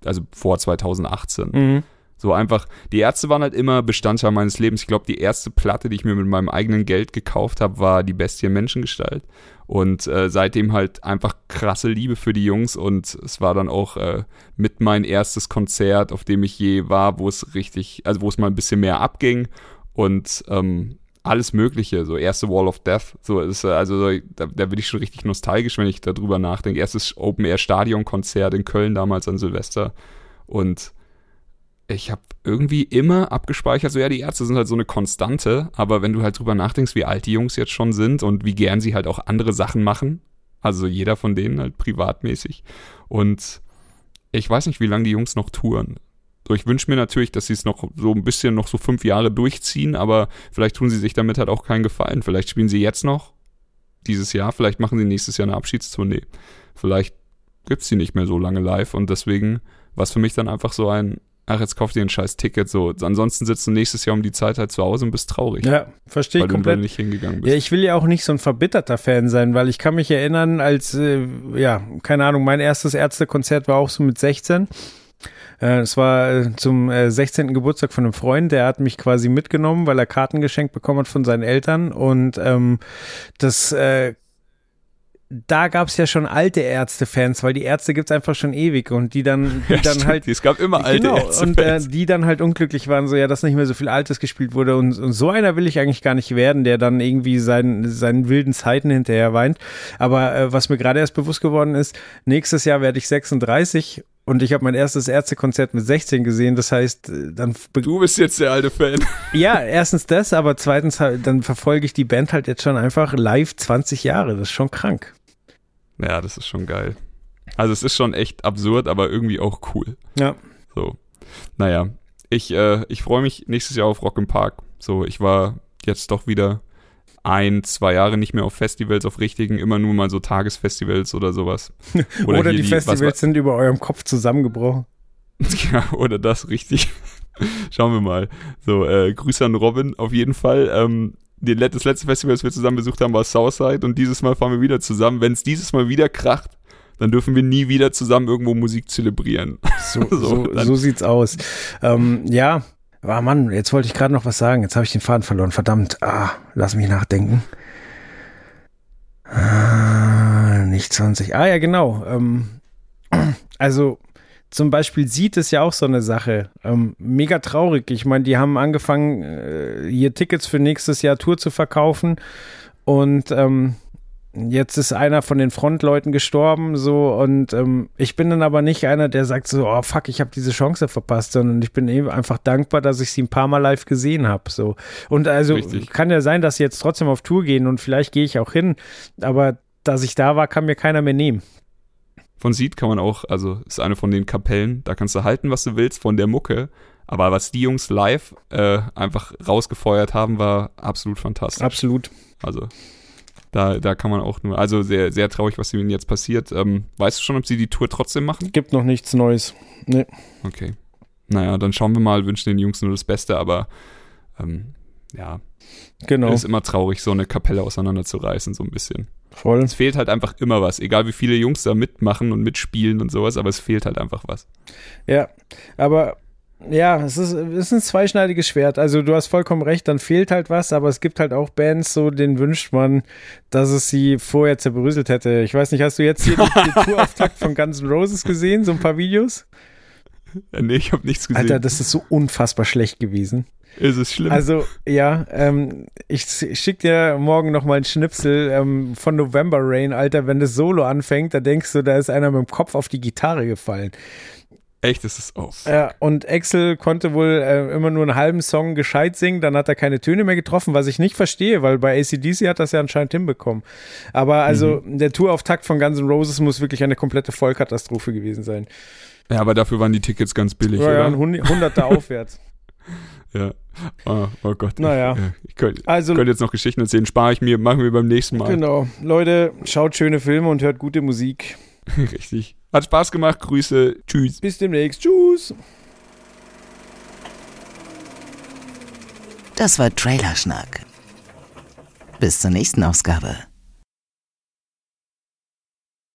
also vor 2018. Mhm. So einfach, die Ärzte waren halt immer Bestandteil meines Lebens. Ich glaube, die erste Platte, die ich mir mit meinem eigenen Geld gekauft habe, war die Bestie Menschengestalt. Und äh, seitdem halt einfach krasse Liebe für die Jungs. Und es war dann auch äh, mit mein erstes Konzert, auf dem ich je war, wo es richtig, also wo es mal ein bisschen mehr abging. Und ähm, alles Mögliche, so erste Wall of Death, so ist äh, also da, da bin ich schon richtig nostalgisch, wenn ich darüber nachdenke. Erstes Open Air Stadion Konzert in Köln damals an Silvester und ich habe irgendwie immer abgespeichert, so ja, die Ärzte sind halt so eine Konstante, aber wenn du halt drüber nachdenkst, wie alt die Jungs jetzt schon sind und wie gern sie halt auch andere Sachen machen, also jeder von denen halt privatmäßig und ich weiß nicht, wie lange die Jungs noch touren. So, ich wünsche mir natürlich, dass sie es noch so ein bisschen noch so fünf Jahre durchziehen, aber vielleicht tun sie sich damit halt auch keinen Gefallen. Vielleicht spielen sie jetzt noch dieses Jahr, vielleicht machen sie nächstes Jahr eine Abschiedstournee. Vielleicht gibt's sie nicht mehr so lange live und deswegen war es für mich dann einfach so ein, ach, jetzt kauf dir ein scheiß Ticket. So, ansonsten sitzt du nächstes Jahr um die Zeit halt zu Hause und bist traurig. Ja, verstehe ich weil komplett. du nicht hingegangen bist. Ja, ich will ja auch nicht so ein verbitterter Fan sein, weil ich kann mich erinnern, als, äh, ja, keine Ahnung, mein erstes Ärztekonzert war auch so mit 16. Äh, Es war äh, zum äh, 16. Geburtstag von einem Freund, der hat mich quasi mitgenommen, weil er Karten geschenkt bekommen hat von seinen Eltern. Und ähm, das äh, da gab's ja schon alte Ärzte-Fans, weil die Ärzte gibt's einfach schon ewig und die dann, die Ja, dann stimmt. halt Es gab immer alte genau, Ärzte. und äh, die dann halt unglücklich waren, so ja, dass nicht mehr so viel Altes gespielt wurde und, und so einer will ich eigentlich gar nicht werden, der dann irgendwie seinen, seinen wilden Zeiten hinterher weint. Aber äh, was mir gerade erst bewusst geworden ist, nächstes Jahr werde ich 36 und ich habe mein erstes Ärztekonzert mit 16 gesehen. Das heißt, äh, dann du bist jetzt der alte Fan. ja, erstens das, aber zweitens halt, dann verfolge ich die Band halt jetzt schon einfach live 20 Jahre. Das ist schon krank. Ja, das ist schon geil. Also es ist schon echt absurd, aber irgendwie auch cool. Ja. So. Naja, ich, äh, ich freue mich nächstes Jahr auf Rock im Park. So, ich war jetzt doch wieder ein, zwei Jahre nicht mehr auf Festivals, auf richtigen, immer nur mal so Tagesfestivals oder sowas. Oder, hier die Festivals was, sind über eurem Kopf zusammengebrochen. Ja, oder das richtig. Schauen wir mal. So, äh, Grüße an Robin auf jeden Fall. Ähm, die, das letzte Festival, das wir zusammen besucht haben, war Southside und dieses Mal fahren wir wieder zusammen. Wenn es dieses Mal wieder kracht, dann dürfen wir nie wieder zusammen irgendwo Musik zelebrieren. So, So, so, so sieht's aus. Ähm, ja, ah Mann, jetzt wollte ich gerade noch was sagen. Jetzt habe ich den Faden verloren. Verdammt. Ah, lass mich nachdenken. Ah, nicht 20. Ah ja, genau. Ähm, also zum Beispiel sieht es ja auch so eine Sache. Ähm, mega traurig. Ich meine, die haben angefangen, äh, hier Tickets für nächstes Jahr Tour zu verkaufen. Und ähm, jetzt ist einer von den Frontleuten gestorben, so und ähm, ich bin dann aber nicht einer, der sagt so, oh fuck, ich habe diese Chance verpasst, sondern ich bin eben einfach dankbar, dass ich sie ein paar Mal live gesehen habe, so und also Richtig. kann ja sein, dass sie jetzt trotzdem auf Tour gehen und vielleicht gehe ich auch hin, aber dass ich da war, kann mir keiner mehr nehmen. Von Seed kann man auch, also ist eine von den Kapellen, da kannst du halten, was du willst von der Mucke. Aber was die Jungs live äh, einfach rausgefeuert haben, war absolut fantastisch. Absolut. Also da, da kann man auch nur, also sehr, sehr traurig, was ihnen jetzt passiert. Ähm, weißt du schon, ob sie die Tour trotzdem machen? Gibt noch nichts Neues. Nee. Okay. Naja, dann schauen wir mal, wünschen den Jungs nur das Beste, aber ähm, ja, Genau. ist immer traurig, so eine Kapelle auseinanderzureißen, so ein bisschen. Voll. Es fehlt halt einfach immer was, egal wie viele Jungs da mitmachen und mitspielen und sowas, aber es fehlt halt einfach was. Ja, aber ja, es ist, es ist ein zweischneidiges Schwert. Also du hast vollkommen recht, dann fehlt halt was, aber es gibt halt auch Bands, so denen wünscht man, dass es sie vorher zerbröselt hätte. Ich weiß nicht, hast du jetzt hier den, den Tourauftakt von Guns N' Roses gesehen, so ein paar Videos? Äh, nee, ich habe nichts gesehen. Alter, das ist so unfassbar schlecht gewesen. ist es schlimm? Also, ja, ähm, ich schick dir morgen noch mal einen Schnipsel ähm, von November Rain, Alter, wenn das Solo anfängt, da denkst du, da ist einer mit dem Kopf auf die Gitarre gefallen. Echt, ist es oh. Ja, und Axel konnte wohl äh, immer nur einen halben Song gescheit singen, dann hat er keine Töne mehr getroffen, was ich nicht verstehe, weil bei ACDC hat das ja anscheinend hinbekommen. Aber also der Tourauftakt von Guns N' Roses muss wirklich eine komplette Vollkatastrophe gewesen sein. Ja, aber dafür waren die Tickets ganz billig, Ja, ja, ein oder? Hund- Hunderter aufwärts. Ja. Oh, oh Gott. Naja. Ich, ich könnte Also- könnt jetzt noch Geschichten erzählen, spare ich mir, machen wir beim nächsten Mal. Genau. Leute, schaut schöne Filme und hört gute Musik. Richtig. Hat Spaß gemacht, Grüße, tschüss. Bis demnächst. Tschüss. Das war Trailerschnack. Bis zur nächsten Ausgabe.